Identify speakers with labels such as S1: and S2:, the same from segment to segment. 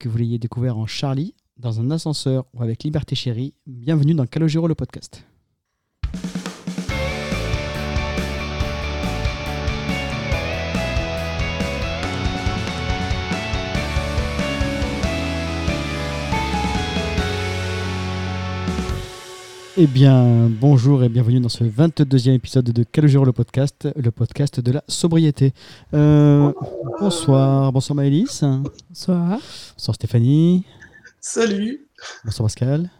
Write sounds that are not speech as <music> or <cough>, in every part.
S1: que vous l'ayez découvert en Charlie, dans un ascenseur ou avec Liberté Chérie, bienvenue dans Calogero le podcast. Eh bien, bonjour et bienvenue dans ce 22e épisode de Calogero le podcast, le podcast de la sobriété. Euh, bonsoir, bonsoir Maëlys.
S2: Bonsoir.
S1: Bonsoir Stéphanie.
S3: Salut.
S1: Bonsoir Pascal.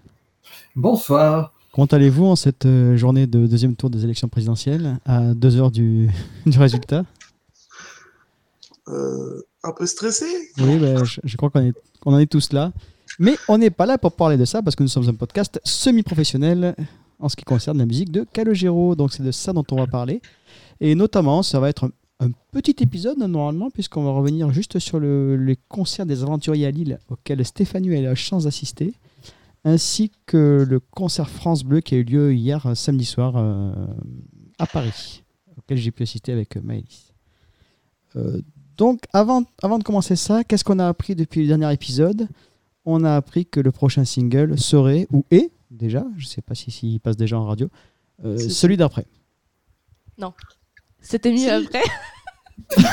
S4: Bonsoir.
S1: Comment allez-vous en cette euh, journée de deuxième tour des élections présidentielles, à deux heures du, <laughs> du résultat?
S3: Euh, un peu stressé
S1: Oui, ben, je, je crois qu'on est, qu'on en est tous là. Mais on n'est pas là pour parler de ça parce que nous sommes un podcast semi-professionnel en ce qui concerne la musique de Calogero. Donc c'est de ça dont on va parler. Et notamment, ça va être un, petit épisode normalement puisqu'on va revenir juste sur le, les concerts des aventuriers à Lille auxquels Stéphanie a eu la chance d'assister, ainsi que le concert France Bleu qui a eu lieu hier samedi soir euh, à Paris, auquel j'ai pu assister avec euh, Maëlys. Euh, donc avant, avant de commencer ça, qu'est-ce qu'on a appris depuis le dernier épisode? On a appris que le prochain single serait, ou est déjà, je ne sais pas s'il si, s'il passe déjà en radio, euh, celui d'après.
S2: C'était mieux
S3: Si.
S2: après. <laughs>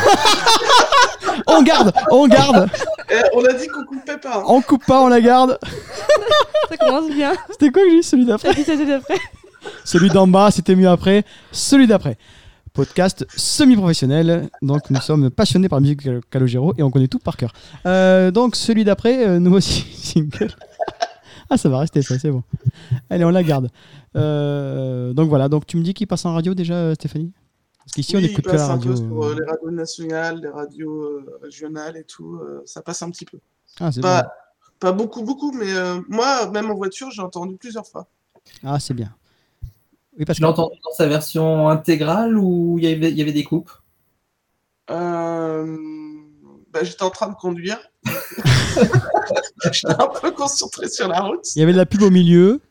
S1: On garde, on garde,
S3: Eh, On a dit qu'on coupait pas. hein.
S1: on coupe pas, on la garde.
S2: Ça commence bien.
S1: C'était quoi que j'ai dit, celui d'après. Celui d'en bas, c'était mieux après. Celui d'après. Podcast semi-professionnel. Donc, nous sommes passionnés par la musique Calogero et on connaît tout par cœur. Euh, donc, celui d'après, euh, <laughs> nouveau single. Ah, ça va rester ça, c'est bon. Allez, on la garde. Euh, donc voilà, donc tu me dis qu'il passe en radio déjà, Stéphanie? Parce qu'ici, on écoute que la radio.
S3: peu sur euh, les radios nationales, les radios régionales et tout. ça passe un petit peu.
S1: Ah, c'est
S3: Pas, beaucoup, beaucoup, mais moi, même en voiture, j'ai entendu plusieurs fois.
S1: Ah, c'est bien. Oui, parce
S4: entendu dans sa version intégrale ou il y avait, il y avait des coupes?
S3: Euh, bah, J'étais en train de conduire. <laughs> J'étais un peu concentré sur la route.
S1: il y avait de la pub au milieu.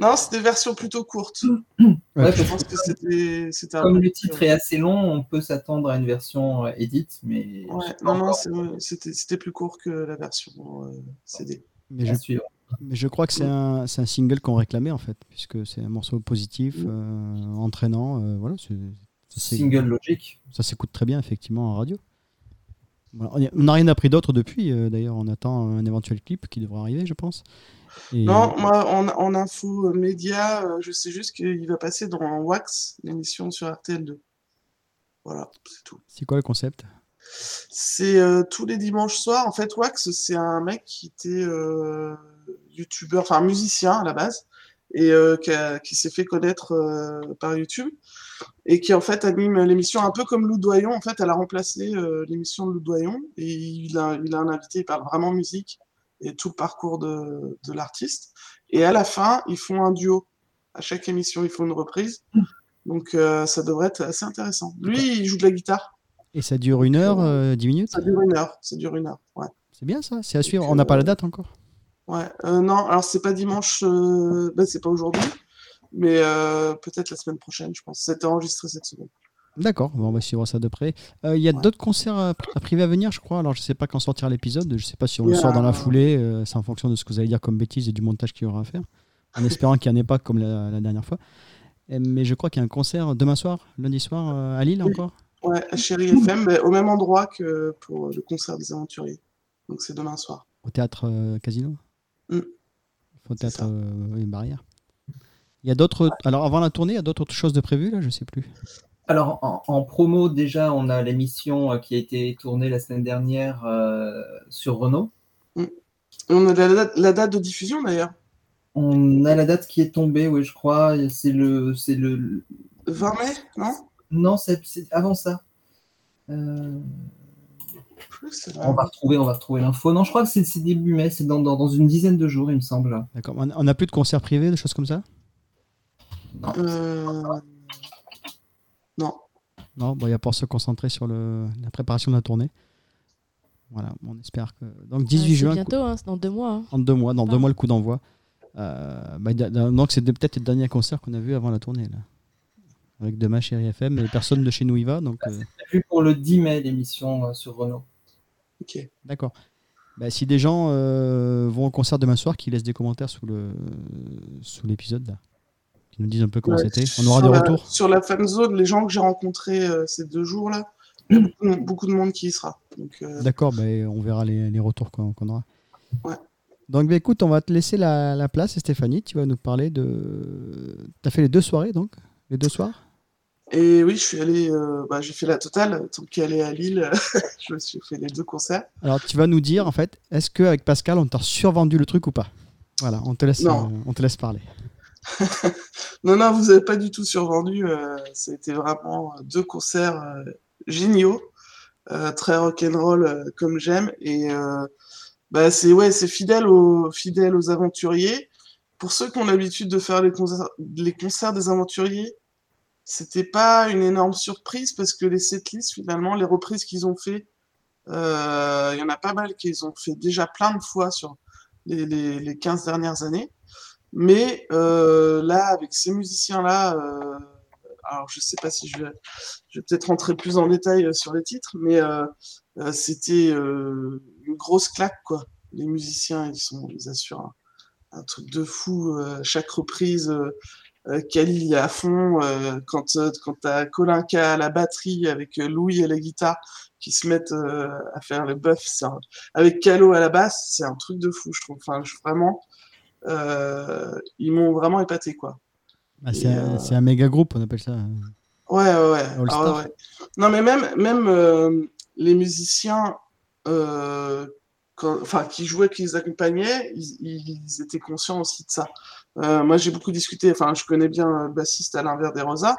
S3: Non, c'était version plutôt courte.
S4: Ouais,
S3: Je pense que c'était c'était un
S4: Comme le titre est assez long, on peut s'attendre à une version euh, edit, mais
S3: Ouais, non, non, c'était c'était plus court que la version euh, CD.
S1: Mais je,
S4: suivre.
S1: Mais je crois que c'est un, un single qu'on réclamait, en fait, puisque c'est un morceau positif, euh, entraînant. euh, voilà,
S4: Single logique.
S1: Ça s'écoute très bien, effectivement, en radio. Voilà, on n'a rien appris d'autre depuis, euh, d'ailleurs. On attend un éventuel clip qui devrait arriver, je pense. Et-
S3: Non, moi, en, en info média, euh, je sais juste qu'il va passer dans Wax, l'émission sur RTL2. Voilà, c'est tout.
S1: C'est quoi le concept?
S3: C'est tous les dimanches soirs. En fait, Wax, c'est un mec qui était youtubeur, enfin musicien à la base, et euh, qui, s'est fait connaître euh, par YouTube, et qui en fait anime l'émission un peu comme Lou Doyon. En fait, elle a remplacé euh, l'émission de Lou Doyon, et il a, il a un invité, il parle vraiment musique et tout le parcours de, de l'artiste. Et à la fin, ils font un duo. À chaque émission, ils font une reprise. Donc, ça devrait être assez intéressant. Lui, il joue de la guitare.
S1: Et ça dure une heure, euh, dix minutes
S3: Ça dure une heure. Ça dure une heure. Ouais.
S1: C'est bien ça, c'est à suivre. On n'a pas la date encore.
S3: Ouais. Euh, non, alors c'est pas dimanche. Euh... Ben, c'est pas aujourd'hui. Mais euh, peut-être la semaine prochaine, je pense. C'était enregistré cette semaine.
S1: D'accord, bon, on va suivre ça de près. Euh, Il y a
S3: Ouais.
S1: d'autres concerts à, à privé à venir, je crois. Alors, je sais pas quand sortira l'épisode. Je sais pas si on le sort dans la foulée. c'est en fonction de ce que vous allez dire comme bêtises et du montage qu'il y aura à faire. En espérant qu'il n'y en ait pas comme la, la dernière fois. Et- mais je crois qu'il y a un concert demain soir, lundi soir, à Lille
S3: Oui.
S1: encore?
S3: Ouais, à Chéri FM, au même endroit que pour le concert des aventuriers. Donc c'est demain soir.
S1: Au théâtre Casino?
S3: Mm.
S1: Au
S3: C'est
S1: théâtre
S3: ça.
S1: euh, oui, Barrière. Il y a d'autres. Alors, avant la tournée, il y a d'autres choses de prévues, là Je sais plus.
S4: Alors, en, en promo, déjà, on a l'émission euh, qui a été tournée la semaine dernière euh, sur Renault.
S3: Et on a la date, la date de diffusion d'ailleurs.
S4: On a la date qui est tombée, oui, je crois. C'est le, c'est le,
S3: 20 mai, non?
S4: Non, c'est avant ça. Euh, on va retrouver, on va retrouver l'info. Non, je crois que c'est début mai. C'est dans, dans, dans une dizaine de jours, il me semble.
S1: D'accord. On n'a plus de concerts privés, de choses comme ça?
S3: Euh, Non.
S1: Non, bon, il y a pour se concentrer sur le, la préparation de la tournée. Voilà, on espère que. Donc 18
S2: Ouais, c'est
S1: juin,
S2: bientôt, hein, c'est dans deux mois. hein.
S1: en deux mois, dans deux
S2: Ah.
S1: mois le coup d'envoi. Euh, bah, donc c'est peut-être le dernier concert qu'on a vu avant la tournée là. Avec demain chez FM, mais personne de chez nous y va, donc euh,
S4: Prévu pour le 10 mai, l'émission euh, sur Renault.
S3: Ok.
S1: D'accord. Bah, si des gens euh, vont au concert demain soir, qu'ils laissent des commentaires sous le sous l'épisode là, qui nous disent un peu comment
S3: Ouais,
S1: c'était. On aura des
S3: la-
S1: retours.
S3: Sur la fan zone, les gens que j'ai rencontrés euh, ces deux jours-là, il y a beaucoup, beaucoup de monde qui y sera. Donc, euh,
S1: D'accord, bah, on verra les, les retours qu'on qu'on aura.
S3: Ouais.
S1: Donc, bah, écoute, on va te laisser la, la place, Stéphanie. Tu vas nous parler de. Tu as fait les deux soirées, donc? Les deux soirs?
S3: Et oui, je suis allé, euh, bah, j'ai fait la totale. Tant qu'elle est à Lille, <laughs> je me suis fait les deux concerts.
S1: Alors, tu vas nous dire, en fait, est-ce qu'avec Pascal, on t'a survendu le truc ou pas? Voilà, on te laisse, euh, on te laisse parler. <laughs>
S3: Non, non, vous n'avez pas du tout survendu. Euh, C'était vraiment deux concerts euh, géniaux, euh, très rock'n'roll euh, comme j'aime. Et euh, bah, c'est ouais, fidèle aux, fidèle aux aventuriers. Pour ceux qui ont l'habitude de faire les concerts, les concerts des aventuriers, c'était pas une énorme surprise parce que les setlists, finalement, les reprises qu'ils ont fait, euh, il y en a pas mal qu'ils ont fait déjà plein de fois sur les, les, les 15 dernières années. Mais euh, là, avec ces musiciens-là, euh, alors je sais pas si je vais, je vais peut-être rentrer plus en détail euh, sur les titres, mais euh, c'était une grosse claque, quoi. Les musiciens, ils sont, ils assurent un, un truc de fou. chaque reprise, euh, euh, est à fond. euh, quand euh, quand t'as Colin K à la batterie avec Louis à la guitare qui se mettent à faire le buff, c'est un- avec Calo à la basse, c'est un truc de fou, je trouve. Enfin, je- vraiment, ils m'ont vraiment épaté, quoi.
S1: Ah, c'est un, un méga groupe, on appelle ça.
S3: Ouais, ouais, ouais. Ah
S1: Star.
S3: ouais. Non, mais même, même euh, les musiciens euh, quand- qui jouaient, qui les accompagnaient, ils, ils étaient conscients aussi de ça. Euh, moi, j'ai beaucoup discuté, enfin, je connais bien le bassiste Alain Verderosa.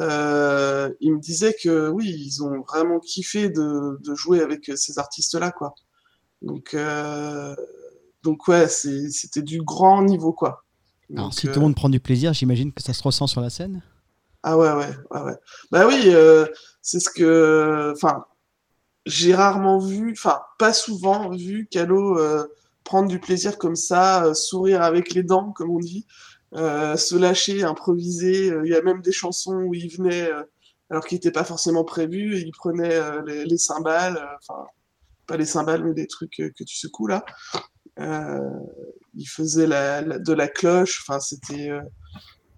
S3: Euh, il me disait que oui, ils ont vraiment kiffé de, de jouer avec ces artistes-là, quoi. Donc, euh, donc ouais, c'était du grand niveau, quoi.
S1: Alors, si
S3: euh,
S1: tout le monde prend du plaisir, j'imagine que ça se ressent sur la scène.
S3: ah ouais, ouais, ouais, ouais. Bah oui, euh, c'est ce que. Enfin, j'ai rarement vu, enfin, pas souvent vu Calo euh, prendre du plaisir comme ça, euh, sourire avec les dents, comme on dit, euh, se lâcher, improviser. Euh, Il y a même des chansons où il venait, alors qu'il n'était pas forcément prévu, et il prenait les, les cymbales, enfin, pas les cymbales, mais des trucs que tu secoues là. Il faisait de la cloche, enfin, c'était.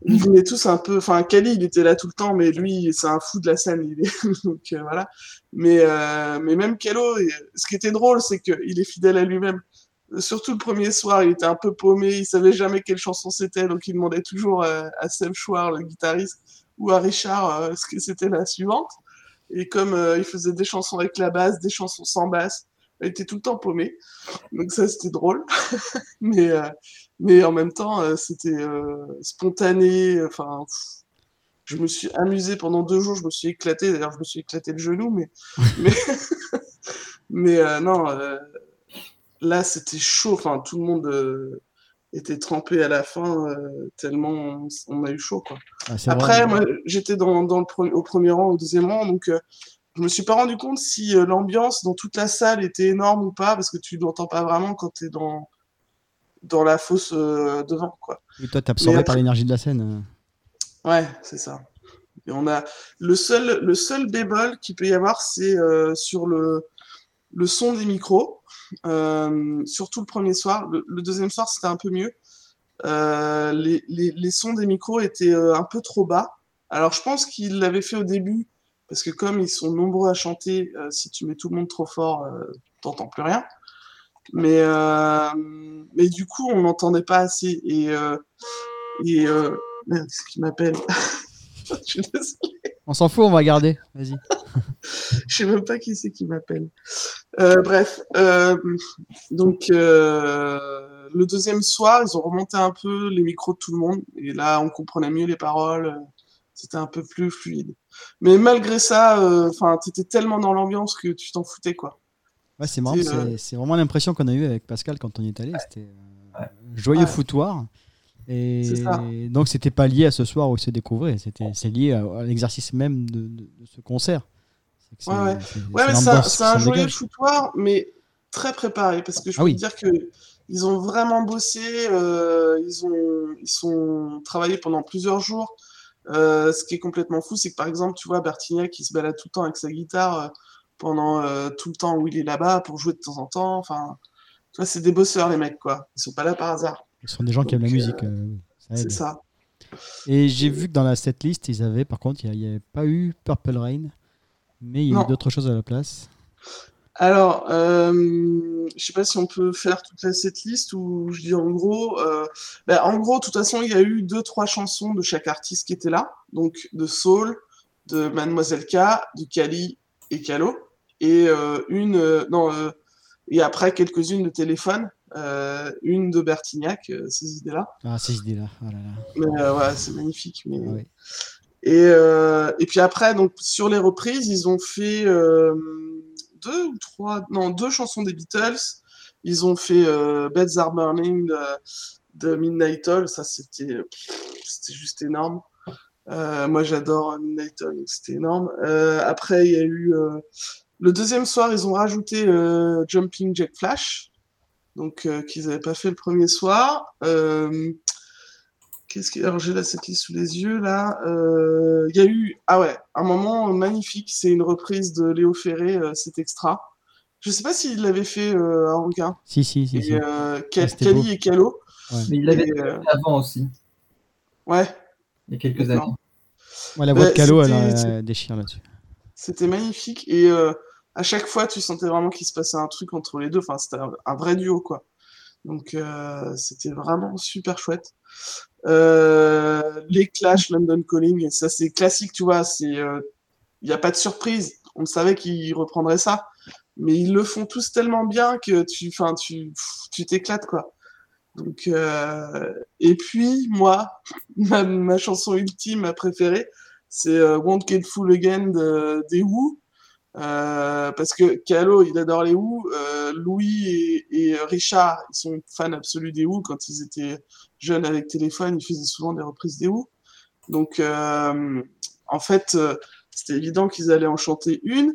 S3: ils venaient tous un peu. Enfin, Kali, il était là tout le temps, mais lui, c'est un fou de la scène. Il est... <laughs> Donc voilà. Mais, mais même et- ce qui était drôle, c'est qu'il est fidèle à lui-même. Surtout le premier soir, il était un peu paumé, il savait jamais quelle chanson c'était, donc il demandait toujours euh, à Seb Chouard, le guitariste, ou à Richard euh, ce que c'était la suivante. Et comme euh, il faisait des chansons avec la basse, des chansons sans basse, il était tout le temps paumé. Donc ça, c'était drôle. <laughs> mais, mais en même temps, c'était spontané. Enfin, je me suis amusé pendant deux jours, je me suis éclaté. D'ailleurs, je me suis éclaté le genou, mais, mais, <laughs> non, là, c'était chaud. Enfin, tout le monde euh, était trempé à la fin, euh, tellement on, on a eu chaud, quoi.
S1: Ah,
S3: Après,
S1: vrai.
S3: moi, j'étais dans, dans le pre- au premier rang, au deuxième rang, donc euh, je me suis pas rendu compte si euh, l'ambiance dans toute la salle était énorme ou pas, parce que tu l'entends pas vraiment quand tu es dans, dans la fosse devant, quoi.
S1: Et toi, t'es absorbé
S3: Mais
S1: par l'énergie de la scène.
S3: Ouais, c'est ça. Et on a le seul, le seul bémol qu'il peut y avoir, c'est sur le, le son des micros. Euh, surtout le premier soir. Le, deuxième soir, c'était un peu mieux. Euh, les, sons des micros étaient euh, un peu trop bas. Alors, je pense qu'ils l'avaient fait au début, parce que comme ils sont nombreux à chanter, si tu mets tout le monde trop fort, t'entends plus rien. Mais, mais du coup, on n'entendait pas assez. Et, merde, ce qui m'appelle. <laughs>
S1: On s'en fout, on va garder. Vas-y. <laughs>
S3: Je sais même pas qui c'est qui m'appelle. Euh, bref, euh, donc euh, le deuxième soir, ils ont remonté un peu les micros de tout le monde et là, on comprenait mieux les paroles. C'était un peu plus fluide. Mais malgré ça, enfin, t'étais tellement dans l'ambiance que tu t'en foutais quoi.
S1: Ouais, c'est marrant. C'est vraiment l'impression qu'on a eu avec Pascal quand on y est allé. C'était
S4: Ouais.
S1: joyeux
S3: Ouais.
S1: foutoir. Et
S3: ça.
S1: donc, c'était pas lié à ce soir où il se découvrait. C'était c'est lié à, à l'exercice même de, de- de ce concert.
S3: Ouais, ouais. mais c'est un, joyeux foutoir, mais très préparé, parce que je
S1: Ah
S3: peux
S1: oui.
S3: te dire que ils ont vraiment bossé, euh, ils ont, ils sont travaillé pendant plusieurs jours. Euh, ce qui est complètement fou, c'est que par exemple, tu vois, Bertignac qui se balade tout le temps avec sa guitare, euh, pendant tout le temps où il est là-bas pour jouer de temps en temps. Enfin, tu vois, c'est des bosseurs, les mecs, quoi. Ils sont pas là par hasard.
S1: Ce sont des gens qui aiment la musique.
S3: C'est ça.
S1: Et j'ai vu que dans la setlist, ils avaient, par contre, il n'y avait pas eu Purple Rain, mais il y a d'autres choses à la place.
S3: Alors, euh, je sais pas si on peut faire toute la setlist ou je dis en gros. euh, ben, en gros, de toute façon, il y a eu deux, trois chansons de chaque artiste qui étaient là. Donc, de Soul, de Mademoiselle K, de Kali et Kalo. Et euh, une. non, et après, quelques-unes de téléphone. une de Bertignac, ces idées-là.
S1: Ah, ces idées-là. Oh là là.
S3: Mais ouais, c'est magnifique. Mais...
S1: Ah.
S3: Et, euh, et puis après, donc sur les reprises, ils ont fait euh, deux ou trois, non, deux chansons des Beatles. Ils ont fait euh, Beds Are Burning de, Midnight Oil. Ça, c'était juste énorme. Moi, j'adore Midnight Oil, c'était énorme. Après, il y a eu le deuxième soir, ils ont rajouté Jumping Jack Flash, donc qu'ils n'avaient pas fait le premier soir. Qu'est-ce que... Alors, j'ai là cette liste sous les yeux, là. Euh, Il y a eu... Ah ouais, un moment magnifique. C'est une reprise de Léo Ferré, euh, cet extra. Je sais pas s'il l'avait fait euh, à Anguin.
S1: Si, si, si.
S3: Et
S1: si.
S3: euh,
S1: Ah, beau.
S3: et.
S4: Mais il l'avait fait
S3: euh,
S4: avant aussi,
S3: Ouais,
S4: il y a quelques années.
S1: Ouais, la voix de
S3: Ouais,
S1: Calo, elle, euh, déchire là-dessus.
S3: c'était magnifique. Et euh, à chaque fois, tu sentais vraiment qu'il se passait un truc entre les deux. Enfin, c'était un, un vrai duo, quoi. Donc, euh, c'était vraiment super chouette. Euh, les Clash, London Calling, ça c'est classique, tu vois. C'est, il n'y a pas de surprise. On savait qu'ils reprendraient ça, mais ils le font tous tellement bien que tu, enfin, tu, tu t'éclates, quoi. Donc, euh, et puis moi, <laughs> ma, ma chanson ultime, préférée, c'est euh, Won't Get Full Again de, des Who. Euh, parce que Calo, il adore les Who. Euh, Louis et, Richard, ils sont fans absolus des Who. Quand ils étaient jeunes avec téléphone, ils faisaient souvent des reprises des Who. Donc, euh, en fait, euh, c'était évident qu'ils allaient en chanter une.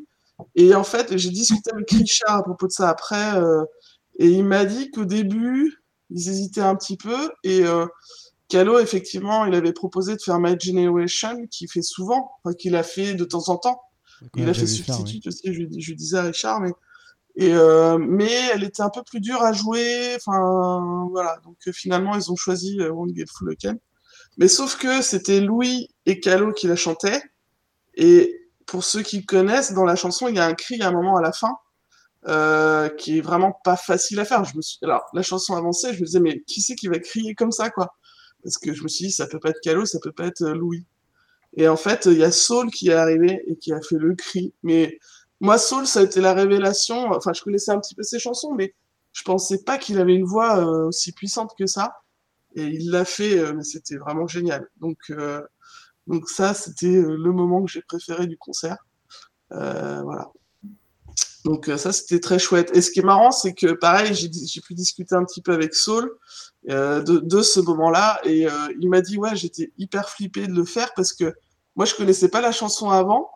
S3: Et en fait, j'ai discuté avec Richard à propos de ça après, euh, et il m'a dit qu'au début, ils hésitaient un petit peu. Et Calo, effectivement, il avait proposé de faire My Generation, qu'il fait souvent, enfin, qu'il a fait de temps en temps. Il a fait
S1: ouais.
S3: substitute aussi, je, je disais à Richard, mais, et, euh, mais elle était un peu plus dure à jouer. Enfin, voilà. Donc euh, finalement, ils ont choisi euh, Won't Get Full Again. Mais sauf que c'était Louis et Calo qui la chantaient. Et pour ceux qui connaissent, dans la chanson, il y a un cri à un moment à la fin euh, qui est vraiment pas facile à faire. Je me suis... Alors, la chanson avançait, je me disais, mais qui c'est qui va crier comme ça, quoi? Parce que je me suis dit, ça peut pas être Calo, ça peut pas être Louis. Et en fait, il y a Saul qui est arrivé et qui a fait le cri. Mais moi, Saul, ça a été la révélation. Enfin, je connaissais un petit peu ses chansons, mais je pensais pas qu'il avait une voix euh, aussi puissante que ça. Et il l'a fait, euh, mais c'était vraiment génial. Donc, euh, donc ça, c'était euh, le moment que j'ai préféré du concert. Voilà. Donc euh, ça, c'était très chouette. Et ce qui est marrant, c'est que pareil, j'ai pu discuter un petit peu avec Saul euh, de, ce moment-là, et euh, il m'a dit ouais, j'étais hyper flippé de le faire parce que moi, je connaissais pas la chanson avant.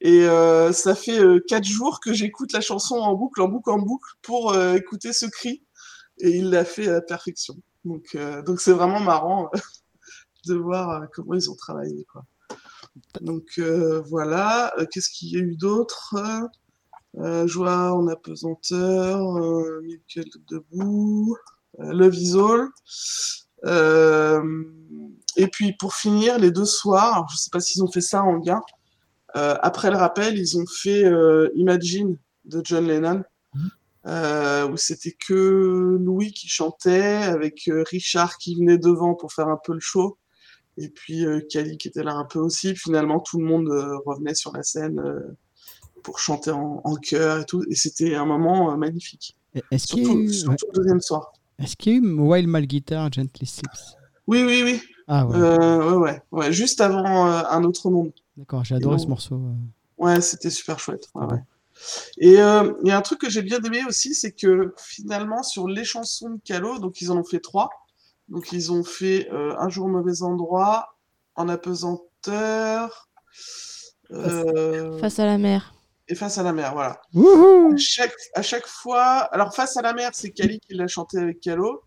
S3: Et ça fait quatre jours que j'écoute la chanson en boucle, en boucle, en boucle pour écouter ce cri. Et il l'a fait à perfection. Donc, c'est vraiment marrant <laughs> de voir comment ils ont travaillé, quoi. Donc voilà. Qu'est-ce qu'il y a eu d'autre? Joie en apesanteur, euh, Michael debout, euh, Love is All. Euh, et puis pour finir, les deux soirs, alors, je sais pas s'ils ont fait ça en. Euh, après le rappel, ils ont fait euh, Imagine de John Lennon, euh, où c'était que Louis qui chantait, avec euh, Richard qui venait devant pour faire un peu le show, et puis euh, Kali qui était là un peu aussi. Finalement, tout le monde euh, revenait sur la scène euh, pour chanter en, en chœur et tout, et c'était un moment euh, magnifique.
S1: Est-ce qu'il y, a
S3: Surtout,
S1: eu- ouais.
S3: surtout le deuxième soir.
S1: Est-ce qu'il y a eu Wild Mal Guitar, Gently Slips
S3: Oui, oui, oui.
S1: Ah ouais,
S3: Euh, ouais, ouais, ouais. Juste avant euh, Un autre monde.
S1: d'accord, j'ai adoré ce morceau.
S3: Ouais, c'était super chouette. ouais,
S1: Ah.
S3: Et euh, il y a un truc que j'ai bien aimé aussi, c'est que finalement, sur les chansons de Calo, donc ils en ont fait trois. Donc ils ont fait euh, Un jour au mauvais endroit, En apesanteur, euh,
S2: Face à la mer.
S3: Et Face à la mer, voilà. À chaque, à chaque fois, alors Face à la mer, c'est Kali qui l'a chanté avec Calo,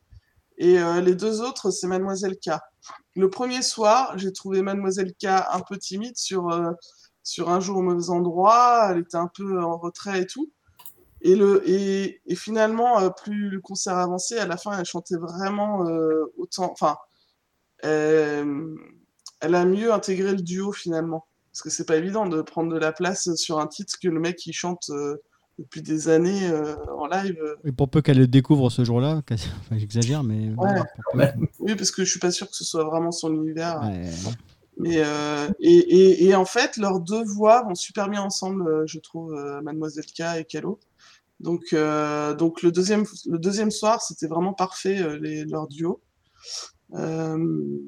S3: et euh, les deux autres, c'est Mademoiselle K. Le premier soir, j'ai trouvé Mademoiselle K un peu timide sur, euh, sur un jour au mauvais endroit, elle était un peu en retrait et tout. Et, le, et, et finalement, euh, plus le concert avançait, à la fin, elle chantait vraiment autant. Enfin, elle a mieux intégré le duo finalement. Parce que c'est pas évident de prendre de la place sur un titre que le mec qui chante euh, depuis des années euh, en live.
S1: Et pour peu qu'elle le découvre ce jour-là, <laughs> enfin, j'exagère, mais.
S3: Ouais.
S1: pour peu.
S4: Ouais.
S3: Oui, parce que je suis pas sûr que ce soit vraiment son univers.
S1: Ouais.
S3: Mais euh, et, et, et en fait, leurs deux voix vont super bien ensemble, je trouve, Mademoiselle K et Calo. Donc, euh, donc le deuxième, le deuxième soir, c'était vraiment parfait les, leur duo. Euh,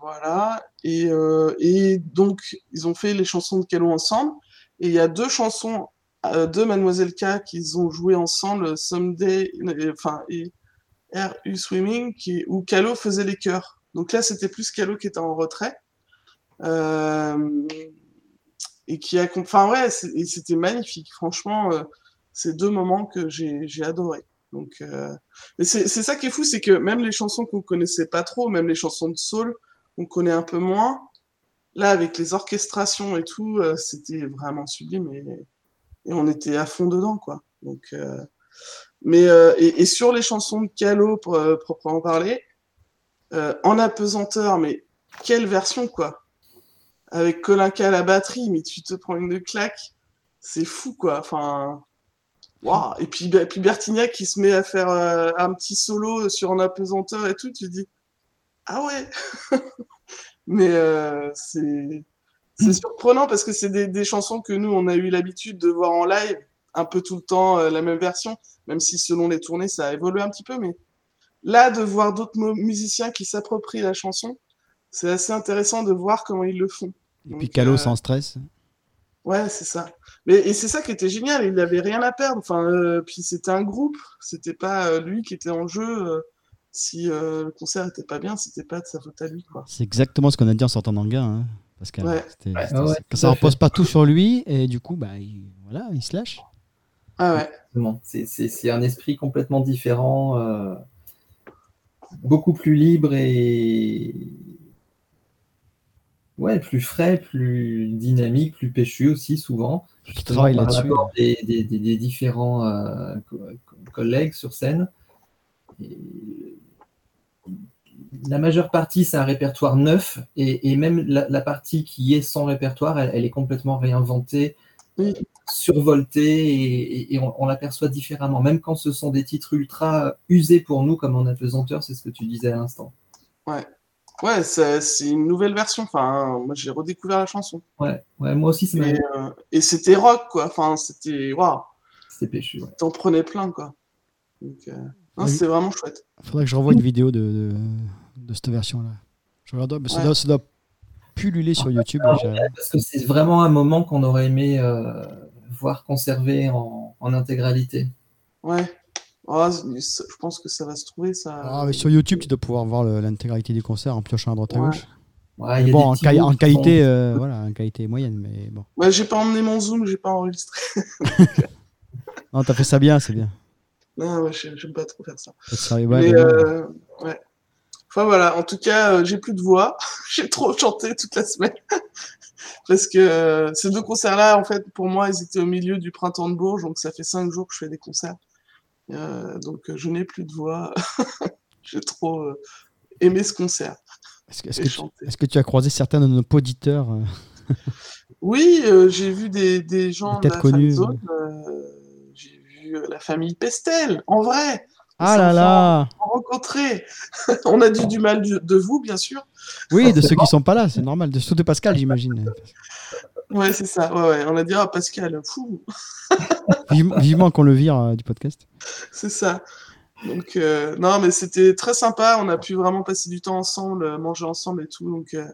S3: voilà. Et, euh, et donc, ils ont fait les chansons de Calo ensemble. Et il y a deux chansons euh, de Mademoiselle K qu'ils ont joué ensemble, Someday, euh, enfin, et R.U. Swimming, où Calo faisait les chœurs. Donc là, c'était plus Calo qui était en retrait. Et qui a, enfin ouais, c'était magnifique. Franchement, c'est deux moments que j'ai j'ai adoré. Donc, c'est ça qui est fou, c'est que même les chansons qu'on connaissait pas trop, même les chansons de soul, on connaît un peu moins. Là, avec les orchestrations et tout, euh, c'était vraiment sublime et, on était à fond dedans, quoi. Donc, euh, mais euh, et, sur les chansons de Calo, proprement parler, en apesanteur, mais quelle version, quoi avec Colinca à la batterie, mais tu te prends une claque, c'est fou quoi. Enfin. Et puis, Bertignac qui se met à faire un petit solo sur un apesanteur et tout, tu dis ah ouais. <laughs> mais euh, c'est surprenant parce que c'est des, des chansons que nous on a eu l'habitude de voir en live un peu tout le temps euh, la même version, même si selon les tournées ça a évolué un petit peu, mais là de voir d'autres musiciens qui s'approprient la chanson, c'est assez intéressant de voir comment ils le font.
S1: Et puis Calo
S3: euh,
S1: sans stress.
S3: Ouais, c'est ça. Mais, et c'est ça qui était génial, il n'avait rien à perdre. Enfin, euh, puis c'était un groupe, c'était pas lui qui était en jeu. Si euh, le concert était pas bien, c'était pas de sa faute à lui, quoi.
S1: C'est exactement ce qu'on a dit en sortant d'Anguin. Hein, Pascal.
S3: Ouais.
S1: C'était-
S4: Ouais,
S1: c'était-
S4: ouais,
S1: que
S4: tout
S1: ça repose pas tout sur lui et du coup, bah, il, voilà, il se lâche.
S3: Ah ouais.
S4: Exactement. C'est- C'est c'est un esprit complètement différent, euh, beaucoup plus libre et ouais, plus frais, plus dynamique, plus péchu aussi souvent.
S1: Qui travaille
S4: par
S1: là-dessus.
S4: Des, des- des- des différents euh, co- co- collègues sur scène. La majeure partie, c'est un répertoire neuf, et, et même la, la partie qui est sans répertoire, elle, elle est complètement réinventée, survoltée, et, on, on l'aperçoit différemment. Même quand ce sont des titres ultra usés pour nous, comme en apesanteur, c'est ce que tu disais à l'instant.
S3: Ouais, c'est c'est une nouvelle version. Enfin, moi j'ai redécouvert la chanson.
S4: Ouais, ouais, moi aussi, m'a
S3: Et, euh, et c'était rock, quoi. Enfin, c'était. Waouh,
S4: c'était péchu. ouais.
S3: t'en prenais plein, quoi. Donc, euh,
S1: Oui.
S3: c'était vraiment chouette.
S1: Faudrait que je revoie une vidéo de, de, de cette version-là. Je regarde, mais ça,
S3: Ouais.
S1: doit, ça doit pululer sur YouTube.
S4: Ah. Parce que c'est vraiment un moment qu'on aurait aimé euh, voir conservé en, en intégralité.
S3: Ouais. Ah, je pense que ça va se trouver, ça.
S1: Ah, mais sur YouTube, tu dois pouvoir voir l'intégralité du concert en piochant à droite à
S3: Ouais.
S1: gauche.
S4: Ouais, il y a
S1: bon, en, qualité,
S4: sont-
S1: euh, voilà, en qualité moyenne, mais bon.
S3: Ouais, j'ai pas emmené mon zoom, j'ai pas enregistré. <laughs>
S1: Non, t'as fait ça bien, c'est bien.
S3: Non, ouais, j'ai- j'aime pas trop faire ça.
S1: Ouais,
S3: Mais, euh, ouais. Enfin voilà, en tout cas, euh, j'ai plus de voix. <laughs> j'ai trop chanté toute la semaine. <laughs> Parce que euh, ces deux concerts-là, en fait, pour moi, ils étaient au milieu du printemps de Bourges, donc ça fait cinq jours que je fais des concerts. Euh, donc je n'ai plus de voix. <laughs> j'ai trop aimé ce concert.
S1: Est-ce que, tu, que as croisé certains de nos auditeurs
S3: Oui, j'ai vu des, des gens de la
S1: connus,
S3: j'ai euh, la famille Pestel, en vrai.
S1: Ah là là
S3: rencontrés. <laughs> On a dit du mal du- de vous, bien sûr.
S1: Oui, de ceux qui sont pas là, c'est normal. De, surtout de Pascal, j'imagine.
S3: Ouais, c'est ça. Ouais, ouais. On a dit, ah, Pascal, fou. <laughs>
S1: Vive- vivement qu'on le vire euh, du podcast.
S3: C'est ça. Donc, euh, non, mais c'était très sympa. On a pu vraiment passer du temps ensemble, manger ensemble et tout. Donc, euh,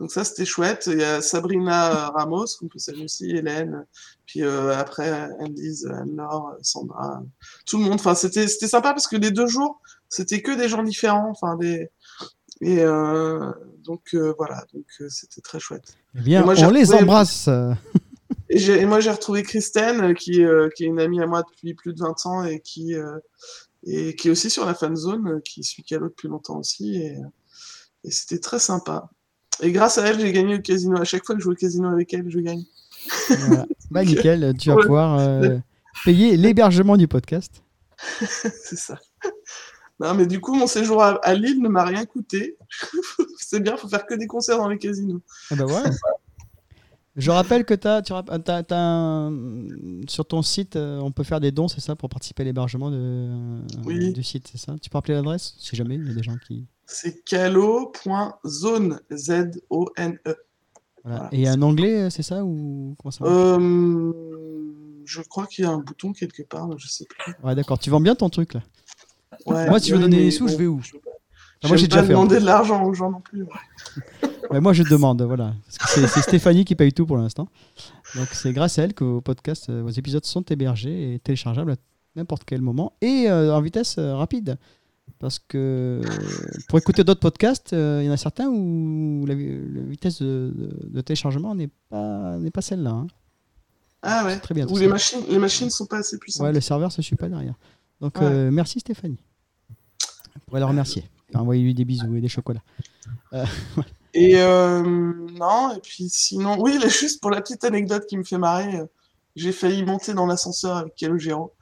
S3: donc ça, c'était chouette. Il y a Sabrina euh, Ramos, qu'on peut saluer aussi, Hélène. Puis euh, après, Anne-Lise, Anne-Laure, Sandra, tout le monde. Enfin, c'était c'était sympa parce que les deux jours, c'était que des gens différents. Enfin, des... Et euh, donc, euh, voilà. Donc, euh, c'était très chouette.
S1: Eh bien,
S3: moi,
S1: on les embrasse. <laughs> euh.
S3: Et, moi, j'ai retrouvé Christine, euh, qui, euh, qui est une amie à moi depuis plus de 20 ans et qui, euh, et qui est aussi sur la fan zone, euh, qui suit Calo depuis longtemps aussi. Et, euh, et c'était très sympa. Et grâce à elle, j'ai gagné au casino. À chaque fois que je joue au casino avec elle, je gagne.
S1: Voilà. Bah nickel, tu vas
S3: Ouais.
S1: pouvoir euh, payer l'hébergement du podcast. <laughs>
S3: c'est ça. Non, mais du coup, mon séjour à, à Lille ne m'a rien coûté. <laughs> c'est bien, faut faire que des concerts dans les casinos.
S1: Ah bah ouais. <laughs> Je rappelle que t'as, tu rapp- t'as- t'as un- sur ton site, euh, on peut faire des dons, c'est ça, pour participer à l'hébergement de, euh,
S3: Oui.
S1: du site, c'est ça? Tu peux rappeler l'adresse Si jamais, il y a des gens qui.
S3: C'est calo.zone, Z-O-N-E.
S1: Voilà.
S3: Voilà.
S1: Et il y a un onglet, euh, c'est ça ou comment ça marche?
S3: Euh, je crois qu'il y a un bouton quelque part, mais je sais plus.
S1: Ouais, d'accord. Tu vends bien ton truc là.
S3: Ouais,
S1: Moi, si tu veux donner
S3: mais
S1: des sous, je vais où?
S3: Je pas-
S1: Ah, moi,
S3: j'aime
S1: j'ai
S3: pas
S1: déjà fait. hein.
S3: demander de l'argent aux gens non plus. ouais. <laughs>
S1: Ouais, moi, je demande, voilà. C'est, Stéphanie qui paye tout pour l'instant. Donc, c'est grâce à elle que vos podcasts, euh, vos épisodes sont hébergés et téléchargeables à n'importe quel moment et euh, en vitesse euh, rapide. Parce que pour écouter d'autres podcasts, euh, il y en a certains où la, vi- la vitesse de, de- de téléchargement n'est pas, pas celle-là. hein.
S3: Ah ouais.
S1: Très bien.
S3: Ou
S1: ça.
S3: les machines, les machines sont pas assez puissantes.
S1: Ouais, le serveur se suit pas derrière. Donc,
S3: Ouais.
S1: euh, merci Stéphanie. On pourrait la remercier. Envoyez-lui des bisous et des chocolats. <laughs>
S3: Et euh, non, et puis sinon, oui, là, <laughs> juste pour la petite anecdote qui me fait marrer, euh, j'ai failli monter dans l'ascenseur avec Calogero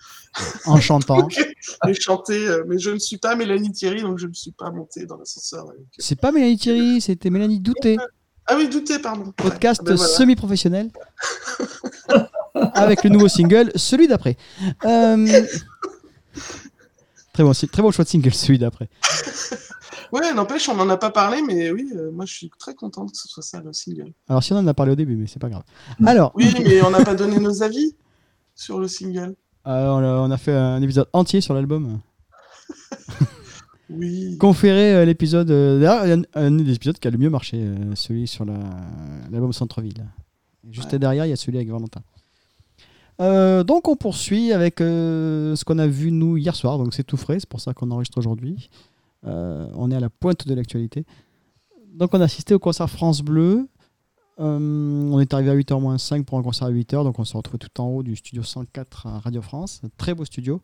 S1: En chantant. <laughs>
S3: et chanter, euh, mais je ne suis pas Mélanie Thierry, donc je ne suis pas monté dans l'ascenseur avec.
S1: C'est pas Mélanie Thierry, c'était Mélanie Douté.
S3: Ah oui, douté, pardon.
S1: podcast
S3: Ah ben voilà.
S1: semi-professionnel <laughs> avec le nouveau single, celui d'après. Euh, Très bon, très bon choix de single, celui d'après.
S3: Ouais, n'empêche, on n'en a pas parlé, mais oui, euh, moi je suis très contente que ce soit ça le single.
S1: Alors, si on en a parlé au début, mais c'est pas grave. Alors,
S3: Oui, mais on n'a pas donné nos avis sur le single. <laughs>
S1: euh, on, a, on a fait un épisode entier sur l'album. <laughs>
S3: Oui.
S1: Conféré euh, l'épisode. D'ailleurs, il y a un, un des épisodes qui a le mieux marché, euh, celui sur la- l'album Centre-Ville. Juste
S3: Ouais.
S1: derrière, il y a celui avec Valentin. Euh, donc, on poursuit avec euh, ce qu'on a vu nous hier soir. Donc, c'est tout frais, c'est pour ça qu'on enregistre aujourd'hui. Euh, on est à la pointe de l'actualité. Donc, on a assisté au concert France Bleu. Euh, on est arrivé à 8h moins 5 pour un concert à 8h. Donc, on se retrouve tout en haut du studio 104 à Radio France. Un très beau studio.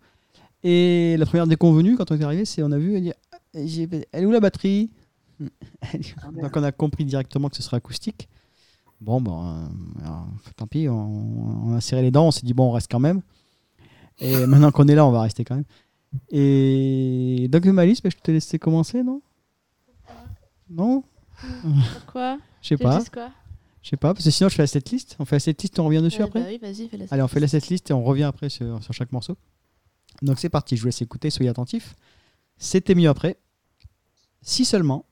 S1: Et la première déconvenue, quand on est arrivé, c'est on a vu, elle dit Ah, j'ai- Elle est où la batterie? Donc, on a compris directement que ce serait acoustique. Bon, bon, euh, alors, tant pis, on, on a serré les dents, on s'est dit, bon, on reste quand même. Et maintenant qu'on est là, on va rester quand même. Et donc, Malice, bah, je te laissais commencer, non? Non?
S2: Pourquoi?
S1: Je sais pas. Je sais pas, parce que sinon, je fais la setlist. On fait la setlist et on revient dessus
S2: Ouais,
S1: après
S2: bah oui, vas-y, fais la
S1: Allez, on fait la setlist et on revient après sur, sur chaque morceau. Donc c'est parti, je vous laisse écouter, soyez attentifs. C'était mieux après. Si seulement.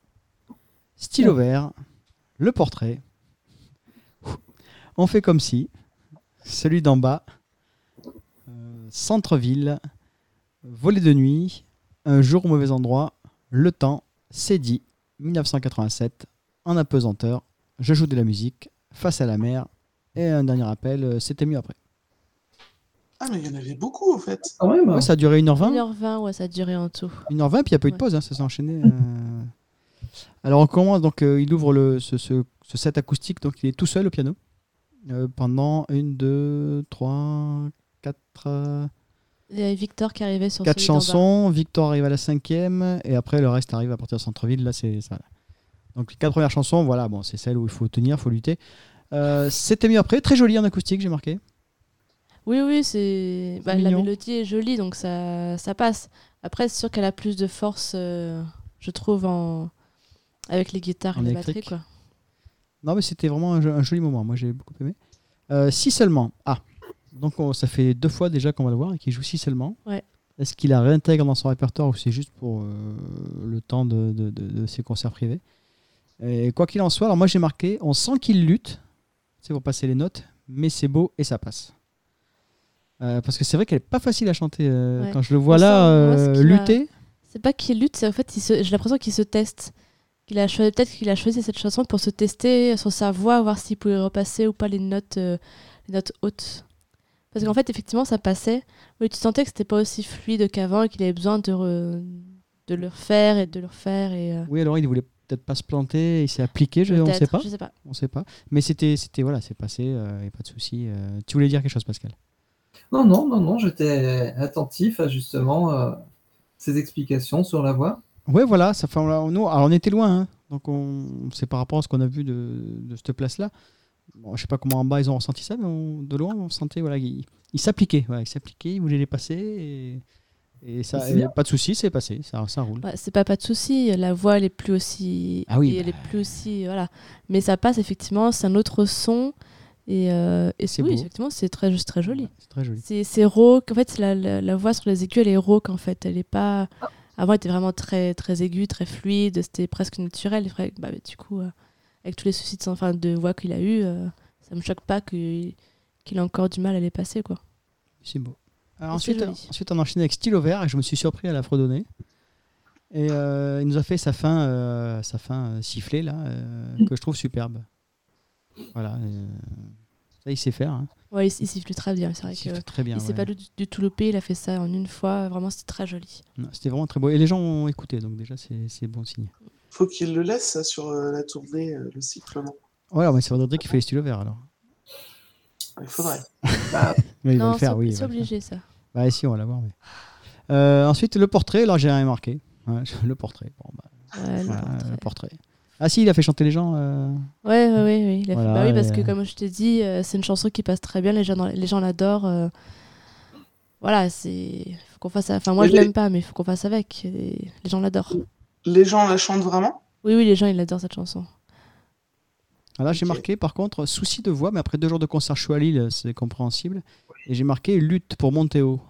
S1: Stylo vert. Le portrait. On fait comme si. Celui d'en bas. euh, Centre-ville. Volet de nuit. Un jour au mauvais endroit. Le temps. C'est dit. 1987. En apesanteur. Je joue de la musique. Face à la mer. Et un dernier appel, euh, c'était mieux après.
S3: Ah, mais il y en avait beaucoup, en fait.
S4: Quand même.
S1: Ouais, ça a duré 1h20.
S2: 1h20, ouais, ça a duré en tout.
S1: 1h20, puis il n'y a pas eu de
S2: Ouais.
S1: pause, hein, ça s'est enchaîné. euh. Alors on commence, donc euh, il ouvre le, ce, ce- ce set acoustique, donc il est tout seul au piano. euh, pendant une, deux, trois, quatre, euh,
S2: Il y avait Victor qui arrivait sur
S1: quatre chansons. Victor arrive à la cinquième, et après le reste arrive à partir de centre-ville. Là, c'est ça. Donc les quatre premières chansons, voilà, bon, c'est celle où il faut tenir, il faut lutter. Euh, C'était mieux après, très joli en acoustique, j'ai marqué.
S2: Oui, oui, c'est. Bah, la mélodie est jolie, donc ça, ça passe. Après, c'est sûr qu'elle a plus de force, euh, je trouve, en... avec les guitares
S1: En
S2: et les
S1: électrique.
S2: Quoi.
S1: Non, mais c'était vraiment un joli moment. Moi, j'ai beaucoup aimé. Euh, si seulement. Ah, donc on- ça fait deux fois déjà qu'on va le voir et qu'il joue si seulement.
S2: Ouais.
S1: Est-ce qu'il la réintègre dans son répertoire ou c'est juste pour euh, le temps de, de- de- de ses concerts privés? Et quoi qu'il en soit, alors moi j'ai marqué, on sent qu'il lutte, c'est pour passer les notes, mais c'est beau et ça passe. Euh, parce que c'est vrai qu'elle est pas facile à chanter. euh,
S2: Ouais.
S1: Quand je le vois
S2: On
S1: là
S2: sent- moi,
S1: lutter,
S2: C'est pas qu'il lutte, c'est en fait, se- j'ai l'impression qu'il se teste. A peut-être qu'il a choisi cette chanson pour se tester sur sa voix, voir s'il pouvait repasser ou pas les notes, les notes hautes. Parce qu'en fait, effectivement, ça passait, mais tu sentais que c'était pas aussi fluide qu'avant et qu'il avait besoin de, re- de le refaire et de le refaire. Et, euh,
S1: oui alors il voulait peut-être pas se planter, il s'est appliqué, je, on
S2: peut-être,
S1: sait pas.
S2: Je sais pas.
S1: On sait pas. Mais c'était, c'était voilà, c'est passé, il a pas de souci. euh. tu voulais dire quelque chose, Pascal?
S4: Non, non, non, non, j'étais attentif à justement euh, ces explications sur la voix.
S1: Ouais, voilà, ça fait, on, nous, alors on était loin, hein. donc on, c'est par rapport à ce qu'on a vu de, de cette place-là. Bon, je sais pas comment en bas ils ont ressenti ça, mais on- de loin, on sentait voilà, il, il s'appliquait. Voilà, il s'appliquait, il voulait les passer. Et, et ça, et pas de souci, c'est passé. Ça, ça roule.
S2: Ouais, c'est pas pas de souci, la voix elle est plus aussi
S1: Ah oui,
S2: elle
S1: bah.
S2: est plus aussi voilà, mais ça passe effectivement, c'est un autre son et, euh, et
S1: C'est
S2: oui,
S1: beau.
S2: effectivement, c'est très juste très joli.
S1: Ouais, c'est très joli.
S2: C'est c'est rauque, en fait, la, la, la voix sur les aigus, elle est rauque en fait, elle est pas avant elle était vraiment très très aiguë, très fluide, c'était presque naturel, bah, du coup euh, avec tous les soucis de, son- enfin, de voix qu'il a eu, euh, ça me choque pas qu'il ait encore du mal à les passer quoi.
S1: C'est beau. Alors ensuite, ensuite, on a enchaîné avec Stylo Vert et je me suis surpris à la fredonner. Et euh, il nous a fait sa fin, euh, sa fin euh, sifflée là, euh, que je trouve superbe. Voilà. euh, ça, il sait faire. hein.
S2: Ouais, il, il siffle très bien, c'est vrai
S1: Il
S2: que
S1: très bien.
S2: il s'est
S1: ouais.
S2: pas du, du tout loupé, il a fait ça en une fois, vraiment c'était très joli.
S1: C'était vraiment très beau. Et les gens ont écouté, donc déjà, c'est c'est bon signe.
S3: Faut qu'il le laisse ça, sur euh, la tournée, euh, le sifflement.
S1: Ouais, alors, mais ça voudrait qu'il fait les stylos verts alors.
S3: Il faudrait. <laughs>
S1: Mais il va le faire, oui.
S2: c'est obligé ça.
S1: Bah, si, on va l'avoir. Mais... Euh, ensuite, le portrait, alors j'ai rien marqué. Ouais, <laughs> le portrait. Bon, bah,
S2: Ouais, le
S1: voilà,
S2: portrait.
S1: le portrait. Ah, si, il a fait chanter les gens. euh,
S2: Ouais, ouais, ouais, ouais, il a fait- bah oui, parce que comme je t'ai dit, euh, c'est une chanson qui passe très bien, les gens, les gens l'adorent. euh, Voilà, c'est. Faut qu'on fasse. Enfin, moi
S3: Mais
S2: je l'aime pas, mais il faut qu'on fasse avec. et les gens l'adorent.
S3: Les gens la chantent vraiment?
S2: Oui, oui, les gens ils adorent cette chanson.
S1: Ah, là, j'ai marqué, par contre, souci de voix, mais après deux jours de concert, je suis à Lille, c'est compréhensible. Et j'ai marqué lutte pour monter haut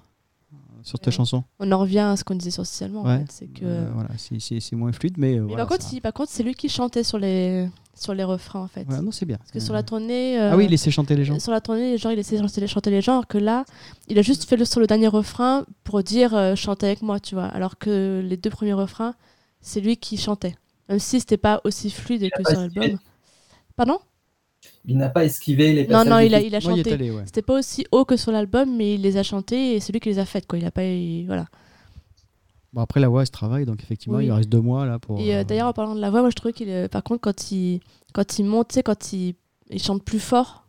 S1: euh, sur cette
S2: Ouais.
S1: chanson.
S2: On en revient à ce qu'on disait socialement.
S1: Ouais.
S2: En fait, c'est que.
S1: Euh, voilà, c'est- moins fluide, mais. euh,
S2: mais
S1: voilà,
S2: par contre, si, par contre, c'est lui qui chantait sur les sur les refrains en fait.
S1: Ouais, non, c'est bien.
S2: Parce que sur la tournée. euh,
S1: Ah oui, laissez chanter les gens.
S2: Sur la tournée, genre, il de chanter, les gens, alors que là, il a juste fait le, sur le dernier refrain pour dire euh, chantez avec moi, tu vois. Alors que les deux premiers refrains, c'est lui qui chantait. Même si c'était pas aussi fluide que sur l'album. Pardon?
S4: Il n'a pas esquivé les
S2: Non, non, il a, il a chanté.
S1: ouais.
S2: C'était pas aussi haut que sur l'album, mais il les a chantés et c'est lui qui les a faites, quoi. Il a pas. il- voilà.
S1: Bon, après, la voix, elle se travaille, donc effectivement,
S2: Oui.
S1: il reste deux mois là pour.
S2: Et euh,
S1: euh,
S2: d'ailleurs, en parlant de la voix, moi je trouvais qu'il, euh, par contre, quand il, quand il monte, tu sais, quand il, il chante plus fort,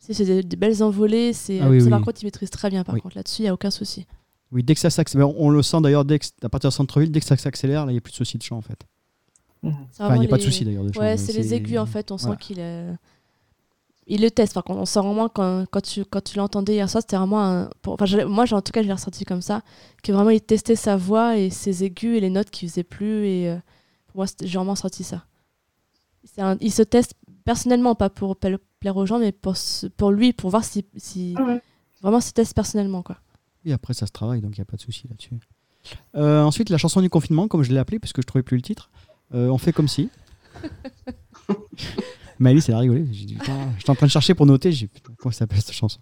S2: c'est des, des belles envolées. C'est,
S1: Ah oui,
S2: ça, par
S1: oui.
S2: contre, il maîtrise très bien. Par
S1: Oui.
S2: contre, là-dessus, il y a aucun souci.
S1: Oui, dès que ça s'accélère, on le sent d'ailleurs, dès que, à partir de centre-ville, dès que ça s'accélère, là, il n'y a plus de souci de chant en fait.
S2: C'est
S1: Enfin, il n'y a pas de souci d'ailleurs de chant.
S2: Ouais, c'est les aigus en fait. On
S1: voilà.
S2: sent qu'il est... Il le teste. Par contre, on sent vraiment quand, quand tu, quand tu l'entendais hier soir, c'était vraiment un. pour- Enfin, moi, en tout cas, je l'ai ressenti comme ça. Que vraiment, il testait sa voix et ses aigus et les notes qu'il faisait plus. Et euh, pour moi, j'ai vraiment senti ça. Un- Il se teste personnellement, pas pour pla- plaire aux gens, mais pour, lui, pour voir si. si...
S3: Ah ouais.
S2: Vraiment, il se teste personnellement, quoi.
S1: Et après, ça se travaille, donc il n'y a pas de souci là-dessus. Euh, ensuite, la chanson du confinement, comme je l'ai appelée, parce que je trouvais plus le titre, euh, on fait comme si. <laughs> Maëlys, elle a rigolé. J'ai dit, putain, J'étais en train de chercher pour noter. J'ai comment ça s'appelle cette chanson?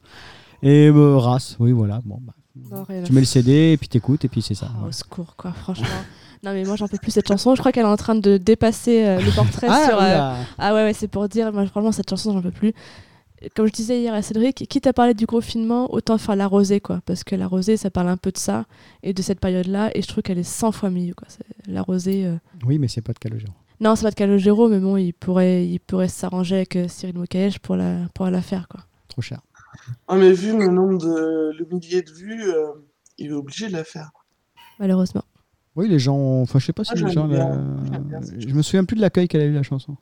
S1: Et euh, Race, oui, voilà. Bon, bah,
S2: Non,
S1: tu mets le CD, et puis t'écoutes, et puis c'est ça.
S2: Ah,
S1: voilà.
S2: Au secours, quoi, franchement. non, mais moi, j'en peux plus cette chanson. Je crois qu'elle est en train de dépasser euh, le <laughs> portrait
S1: Ah,
S2: sur. euh. Ah ouais, ouais c'est pour dire, moi, franchement, cette chanson, j'en peux plus. Comme je disais hier à Cédric, quitte à parler du confinement, autant faire la rosée, quoi. Parce que la rosée, ça parle un peu de ça et de cette période-là, et je trouve qu'elle est 100 fois mieux, quoi. La rosée. euh,
S1: Oui, mais c'est pas de Calogero.
S2: Non, c'est pas de Calogero, mais bon, il pourrait, il pourrait s'arranger avec euh, Cyril Mokaesh pour la, pour la faire, quoi.
S1: Trop cher.
S3: Ah, mais vu le nombre de. le millier de vues, euh, il est obligé de la faire.
S2: Malheureusement.
S1: Oui, les gens. Enfin, je sais pas si
S3: Ah,
S1: les
S3: j'aime
S1: gens.
S3: bien.
S1: la- Je me souviens plus de l'accueil qu'elle a eu la chanson.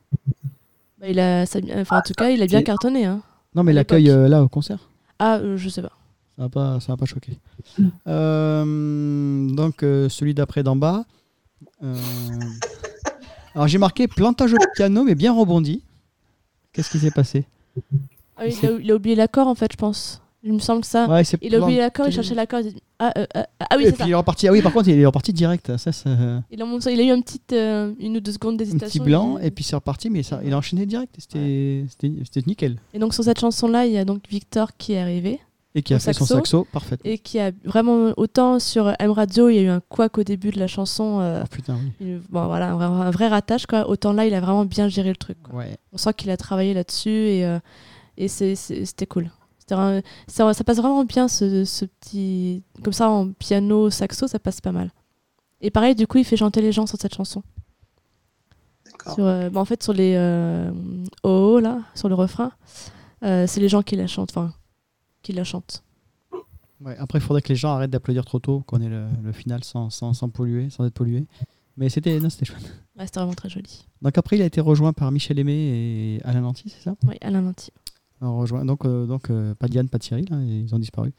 S2: Bah, il a, enfin, en tout cas, il a bien
S4: c'est-
S2: cartonné, hein.
S1: Non, mais l'accueil euh, là au concert.
S2: Ah, euh, je sais pas.
S1: Ça n'a pas, ça a pas choqué. Euh, donc, euh, celui d'après d'en bas. Alors, j'ai marqué plantage au piano, mais bien rebondi. Qu'est-ce qui s'est passé?
S2: Ah, il, a, il a oublié l'accord, en fait, je pense. Il me semble que ça.
S1: Ouais,
S2: Il a oublié l'accord, il cherchait l'accord. il Ah, euh, euh, ah oui,
S1: Et
S2: c'est
S1: puis
S2: ça.
S1: il est reparti. Ah oui, par contre, il est reparti direct. Ça, ça-
S2: Il a, montré- il a eu un petit, euh, une ou deux secondes
S1: un
S2: d'hésitation.
S1: petit blanc, et puis c'est reparti, mais ça, il a enchaîné direct. C'était c'était nickel.
S2: Et donc sur cette chanson-là, il y a donc Victor qui est arrivé
S1: Et qui a fait son
S2: saxo.
S1: saxo parfait.
S2: et qui a vraiment autant sur M Radio, il y a eu un couac au début de la chanson, euh,
S1: Oh putain, oui.
S2: une- bon voilà, un vrai, un vrai ratage quoi. Autant là, il a vraiment bien géré le truc. quoi.
S1: Ouais.
S2: On sent qu'il a travaillé là-dessus et, euh, et c'était cool. C'était un- ça, ça passe vraiment bien ce, ce petit comme ça en piano saxo, ça passe pas mal. Et pareil, du coup, il fait chanter les gens sur cette chanson.
S3: D'accord.
S2: Sur, euh, bah, en fait, sur les euh, oh là, sur le refrain, euh, c'est les gens qui la chantent, enfin, qui la chantent.
S1: Ouais, après, il faudrait que les gens arrêtent d'applaudir trop tôt, qu'on ait le, le final sans, sans, sans polluer, sans être pollué. Mais c'était non, c'était chouette.
S2: Ouais, c'était vraiment très joli.
S1: Donc après, il a été rejoint par Michel Aimé et Alain Lanty, c'est ça?
S2: Oui, Alain Lanty.
S1: On rejoint. Donc, euh, donc euh, pas Diane, pas Thierry, là, ils ont disparu.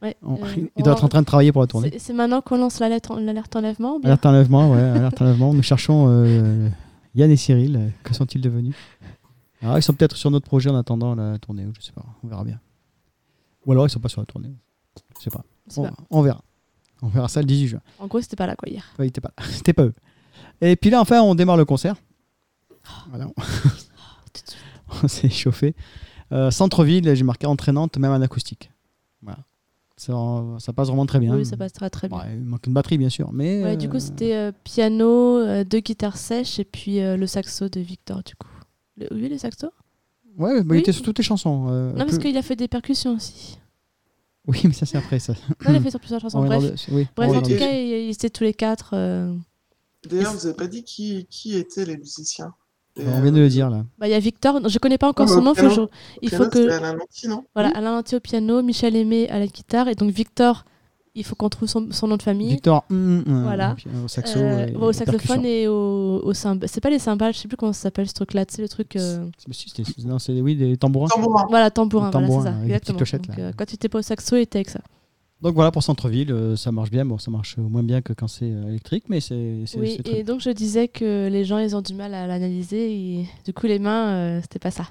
S2: Ouais,
S1: On-
S2: euh, <laughs>
S1: ils
S2: on
S1: doivent être en train de travailler pour la tournée.
S2: C'est maintenant qu'on lance l'alerte enlèvement
S1: Alerte enlèvement, ouais, alerte enlèvement. Nous cherchons euh, Yann et Cyril. euh, Que sont-ils devenus? Alors, ils sont peut-être sur notre projet en attendant la tournée, ou je sais pas. On verra bien. Ou alors, ils sont pas sur la tournée. Je sais pas. On,
S2: pas.
S1: on verra. On verra ça le 18 juin.
S2: En gros, c'était pas là quoi hier.
S1: Ouais, ils étaient pas là. <laughs> C'était pas eux. Et puis là, enfin, on démarre le concert. Voilà.
S2: Tout de suite.
S1: on s'est chauffé. Euh, Centre-ville, j'ai marqué entraînante, même en acoustique. Voilà. Ça, ça passe vraiment très bien.
S2: Oui, ça passe très très bien.
S1: Ouais, il manque une batterie, bien sûr. Mais,
S2: Ouais, du coup,
S1: euh,
S2: c'était euh, piano, euh, deux guitares sèches et puis euh, le saxo de Victor, du coup. Le, oui, le saxo?
S1: Ouais, bah, il
S2: Oui.
S1: était sur toutes les chansons. euh,
S2: Non, parce qu'il a fait des percussions aussi.
S1: Oui, mais ça, c'est après ça.
S2: Non, il a fait sur plusieurs chansons. Bref,
S1: de- oui, on
S2: Bref en tout cas, ils étaient tous les quatre. euh,
S3: D'ailleurs, vous avez pas dit qui, qui étaient les musiciens? Et,
S1: on vient de le dire là.
S2: Bah, il y a Victor, je connais pas encore son nom,
S3: piano.
S2: je-
S3: euh,
S2: il
S3: piano,
S2: faut que.
S3: Alain Lanty, non?
S2: Voilà, Alain Lanty au piano, Michel Aimé à la guitare, et donc Victor, il faut qu'on trouve son, son nom de famille.
S1: Victor, hum, hum,
S2: Voilà.
S1: puis, euh, au saxo.
S2: Euh,
S1: et
S2: au saxophone et au, au cymbale. C'est pas les cymbales, je sais plus comment ça s'appelle ce truc-là, tu sais, le truc. euh,
S1: C'est- Non, c'est oui, des tambourins.
S3: Tambourin.
S2: Voilà, tambourin, voilà, c'est ça.
S1: avec
S2: Exactement.
S1: clochettes,
S2: Donc,
S1: là.
S2: euh, quand tu étais pas au saxo, il était avec ça.
S1: Donc voilà pour Centre-ville, euh, ça marche bien. Bon, ça marche moins bien que quand c'est euh, électrique, mais c'est
S2: Oui,
S1: très
S2: et donc je disais que les gens, ils ont du mal à l'analyser, et du coup, les mains, euh, c'était pas ça.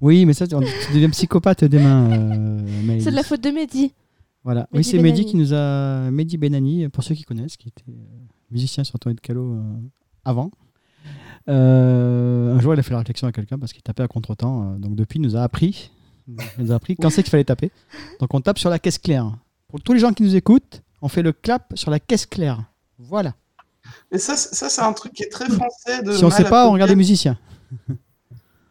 S1: Oui, mais ça, tu deviens psychopathe des mains. euh.
S2: C'est de la faute de Mehdi.
S1: Voilà. oui, c'est Mehdi qui nous a. Mehdi Benani, pour ceux qui connaissent, qui était musicien sur Tournée de Calo avant. Euh, un jour, il a fait la réflexion à quelqu'un parce qu'il tapait à contre-temps. donc, depuis, il nous a appris. Il nous a appris quand c'est qu'il fallait taper. Donc, on tape sur la caisse claire. Pour tous les gens qui nous écoutent, on fait le clap sur la caisse claire. Voilà.
S3: Mais ça, c'est- ça c'est un truc qui est très français. De
S1: si on ne sait pas, on regarde les musiciens.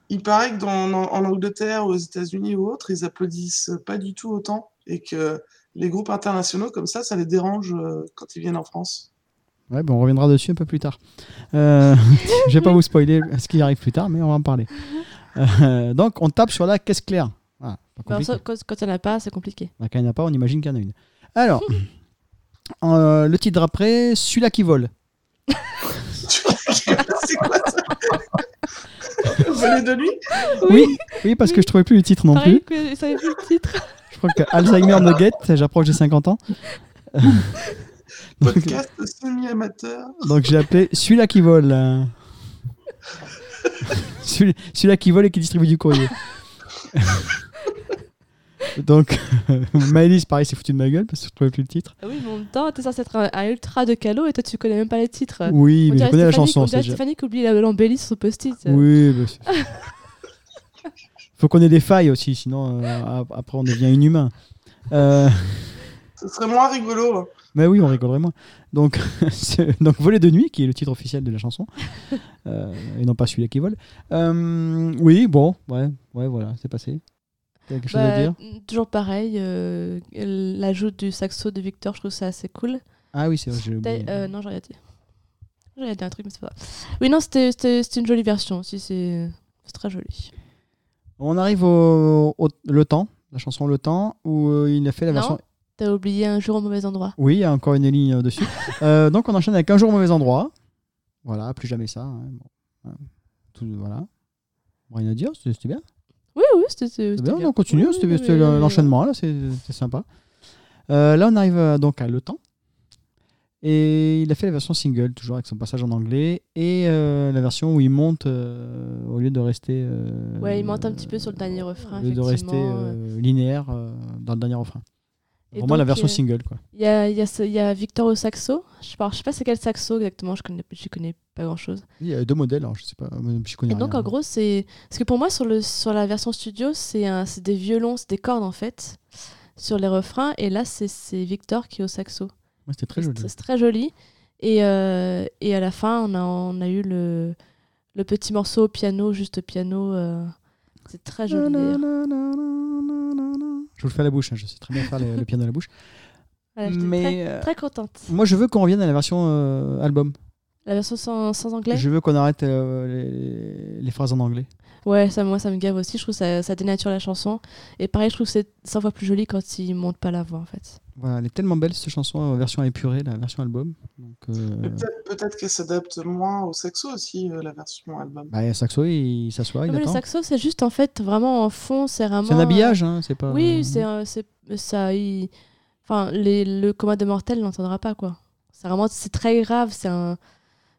S3: Il paraît que dans, en, en Angleterre, aux États-Unis ou autres, ils applaudissent pas du tout autant et que les groupes internationaux comme ça, ça les dérange euh, quand ils viennent en France.
S1: Ouais, bon, on reviendra dessus un peu plus tard. Euh, <laughs> je vais pas vous spoiler ce qui arrive plus tard, mais on va en parler. Euh, donc, on tape sur la caisse claire. Voilà, pas
S2: Mais alors,
S1: compliqué.
S2: ça, quand quand il n'y en a pas, c'est compliqué.
S1: Bah, quand il n'y en a pas, on imagine qu'il y en a une. Alors, <laughs> euh, le titre après, celui-là qui vole. <laughs>
S3: c'est quoi ça? Voler de nuit
S1: Oui, oui, parce que je trouvais plus le titre non
S2: Pareil
S1: plus.
S2: que je savais plus le titre.
S1: Je crois que Alzheimer me guette, j'approche des 50 ans. <laughs> donc,
S3: Podcast semi-amateur.
S1: donc j'ai appelé celui-là qui vole. euh. Celui- celui-là qui vole et qui distribue du courrier. Donc, <laughs> Maëlys, pareil, s'est foutu de ma gueule parce que je trouvais plus le titre.
S2: Ah oui, mais en même temps, t'es censé être un, un ultra de calo et toi, tu connais même pas les titres.
S1: Oui,
S2: On
S1: mais je connais la chanson.
S2: On
S1: c'est
S2: dirait Stéphanie qui oublie la- l'embellie sur son post-it.
S1: Oui, mais <laughs> faut qu'on ait des failles aussi, sinon euh, ap- après on devient inhumain. Euh,
S3: Ce serait moins rigolo. hein.
S1: mais oui, on rigolerait moins. Donc, <laughs> donc Voler de nuit, qui est le titre officiel de la chanson, euh, et non pas celui-là qui vole. Euh, oui, bon, ouais, ouais, voilà, c'est passé. T'as quelque chose à
S2: Bah,
S1: dire
S2: toujours pareil, euh, l'ajout du saxo de Victor, je trouve ça assez cool.
S1: Ah oui, c'est vrai, j'ai oublié.
S2: euh, non, j'ai rien dit. J'ai rien dit un truc, mais c'est pas grave. Oui, non, c'était une jolie version aussi, c'est très joli.
S1: On arrive au, au- Le Temps, la chanson Le Temps, où euh, il a fait la
S2: Non.
S1: version.
S2: T'as oublié un jour au mauvais endroit.
S1: Oui, il y a encore une ligne euh, dessus. <laughs> Euh, donc on enchaîne avec Un jour au mauvais endroit. Voilà, plus jamais ça. hein, bon. Tout- voilà. Rien à dire, c'était bien.
S2: Oui, oui, c'était c'était
S1: C'est bien,
S2: bien.
S1: on continue,
S2: Oui,
S1: c'était
S2: oui,
S1: c'était l'enchaînement, là, c'est c'est sympa. Euh, là, on arrive euh, donc à Le Temps. Et il a fait la version single, toujours avec son passage en anglais, et euh, la version où il monte euh, au lieu de rester.
S2: Ouais, il monte un petit peu sur le dernier refrain,
S1: Au lieu de rester linéaire dans le dernier refrain.
S2: Et
S1: Vraiment la
S2: donc,
S1: version
S2: euh,
S1: single, quoi.
S2: Il y a, y, a y a Victor au saxo. Je je sais pas c'est quel saxo exactement, je connais, je connais pas grand chose.
S1: Il y a deux modèles, alors je sais pas, je connais
S2: Et donc
S1: rien.
S2: en gros, c'est. Parce que pour moi, sur, le, sur la version studio, c'est des violons, c'est des cordes en fait, sur les refrains. Et là, c'est Victor qui est au saxo.
S1: Ouais, c'était très joli.
S2: C'est très joli. Et, euh, et à la fin, on a, on a eu le, le petit morceau au piano, juste piano. euh, c'est très joli d'ailleurs.
S1: Je vous le fais à la bouche, hein, je sais très bien faire le, le piano à la bouche.
S2: Voilà,
S1: Mais
S2: très,
S1: euh,
S2: très contente.
S1: moi, je veux qu'on revienne à la version euh, album.
S2: La version sans, sans anglais?
S1: Je veux qu'on arrête euh, les, les phrases en anglais.
S2: Ouais, ça, moi ça me gave aussi. Je trouve que ça, ça dénature la chanson. Et pareil, je trouve que c'est 100 fois plus joli quand il monte pas la voix en fait.
S1: Voilà, elle est tellement belle cette chanson en version épurée, la version album. Donc, euh,
S3: Peut-être peut-être qu'elle s'adapte moins au saxo aussi, euh, la version album.
S1: bah, Saxo, il s'assoit, il
S2: le saxo, c'est juste en fait vraiment en fond. C'est vraiment.
S1: C'est un habillage, hein, c'est pas.
S2: Oui, c'est euh, c'est ça. il- Enfin, les, le coma de mortel n'entendra pas quoi. C'est vraiment, c'est très grave. C'est un,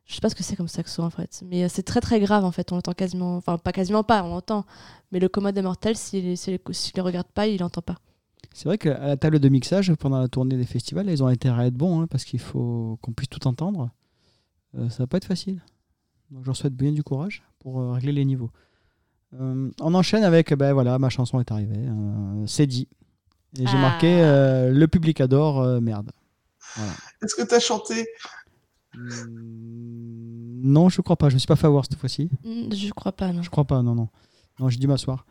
S2: je sais pas ce que c'est comme saxo en fait, mais euh, c'est très très grave en fait. On l'entend quasiment, enfin pas quasiment pas, on l'entend. Mais le coma de mortel, s'il le regarde pas, il l'entend pas.
S1: C'est vrai qu'à la table de mixage, pendant la tournée des festivals, ils ont intérêt à être bons, hein, parce qu'il faut qu'on puisse tout entendre. Euh, ça va pas être facile. Donc je leur souhaite bien du courage pour euh, régler les niveaux. Euh, on enchaîne avec, ben voilà, ma chanson est arrivée. euh, c'est dit. Et j'ai
S2: Ah.
S1: marqué euh, Le public adore, euh, merde.
S3: Est-ce que tu as chanté?
S1: Hmm, Non, je crois pas. Je me suis pas fait avoir cette fois-ci.
S2: Hmm, Je crois pas, non.
S1: Je crois pas, non, non. Non, j'ai dû m'asseoir.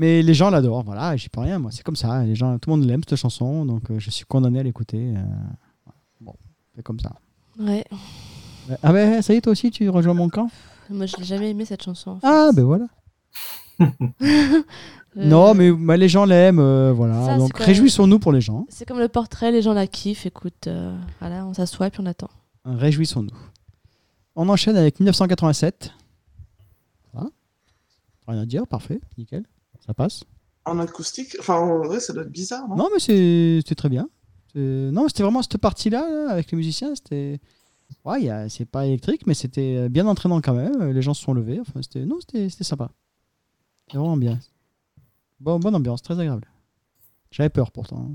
S1: Mais les gens l'adorent, voilà, j'y peux rien, moi. C'est comme ça. Les gens, tout le monde l'aime, cette chanson, donc euh, je suis condamné à l'écouter. euh, Bon, c'est comme ça.
S2: Ouais.
S1: Ouais. Ah ouais, ça y est, toi aussi, tu rejoins mon camp?
S2: Moi, je l'ai jamais aimé cette chanson. en fait.
S1: Ah, ben voilà. <laughs>
S2: Euh,
S1: Non, mais bah, les gens l'aiment, euh, voilà.
S2: Ça,
S1: donc
S2: pas-
S1: réjouissons-nous pour les gens.
S2: C'est comme le portrait, les gens la kiffent. Écoute, euh, voilà, on s'assoit et puis on attend.
S1: Réjouissons-nous. On enchaîne avec 1987. Voilà. Rien à dire, parfait, nickel. Ça passe.
S3: en acoustique Enfin, en vrai, ça doit être bizarre, non?
S1: Non, mais c'est- c'était très bien. Non, c'était vraiment cette partie-là, là, avec les musiciens. C'était. Ouais, a- c'est pas électrique, mais c'était bien entraînant quand même. Les gens se sont levés. Enfin, c'était... Non, c'était c'était sympa. C'était vraiment bien. Bon, bonne ambiance, très agréable. J'avais peur pourtant.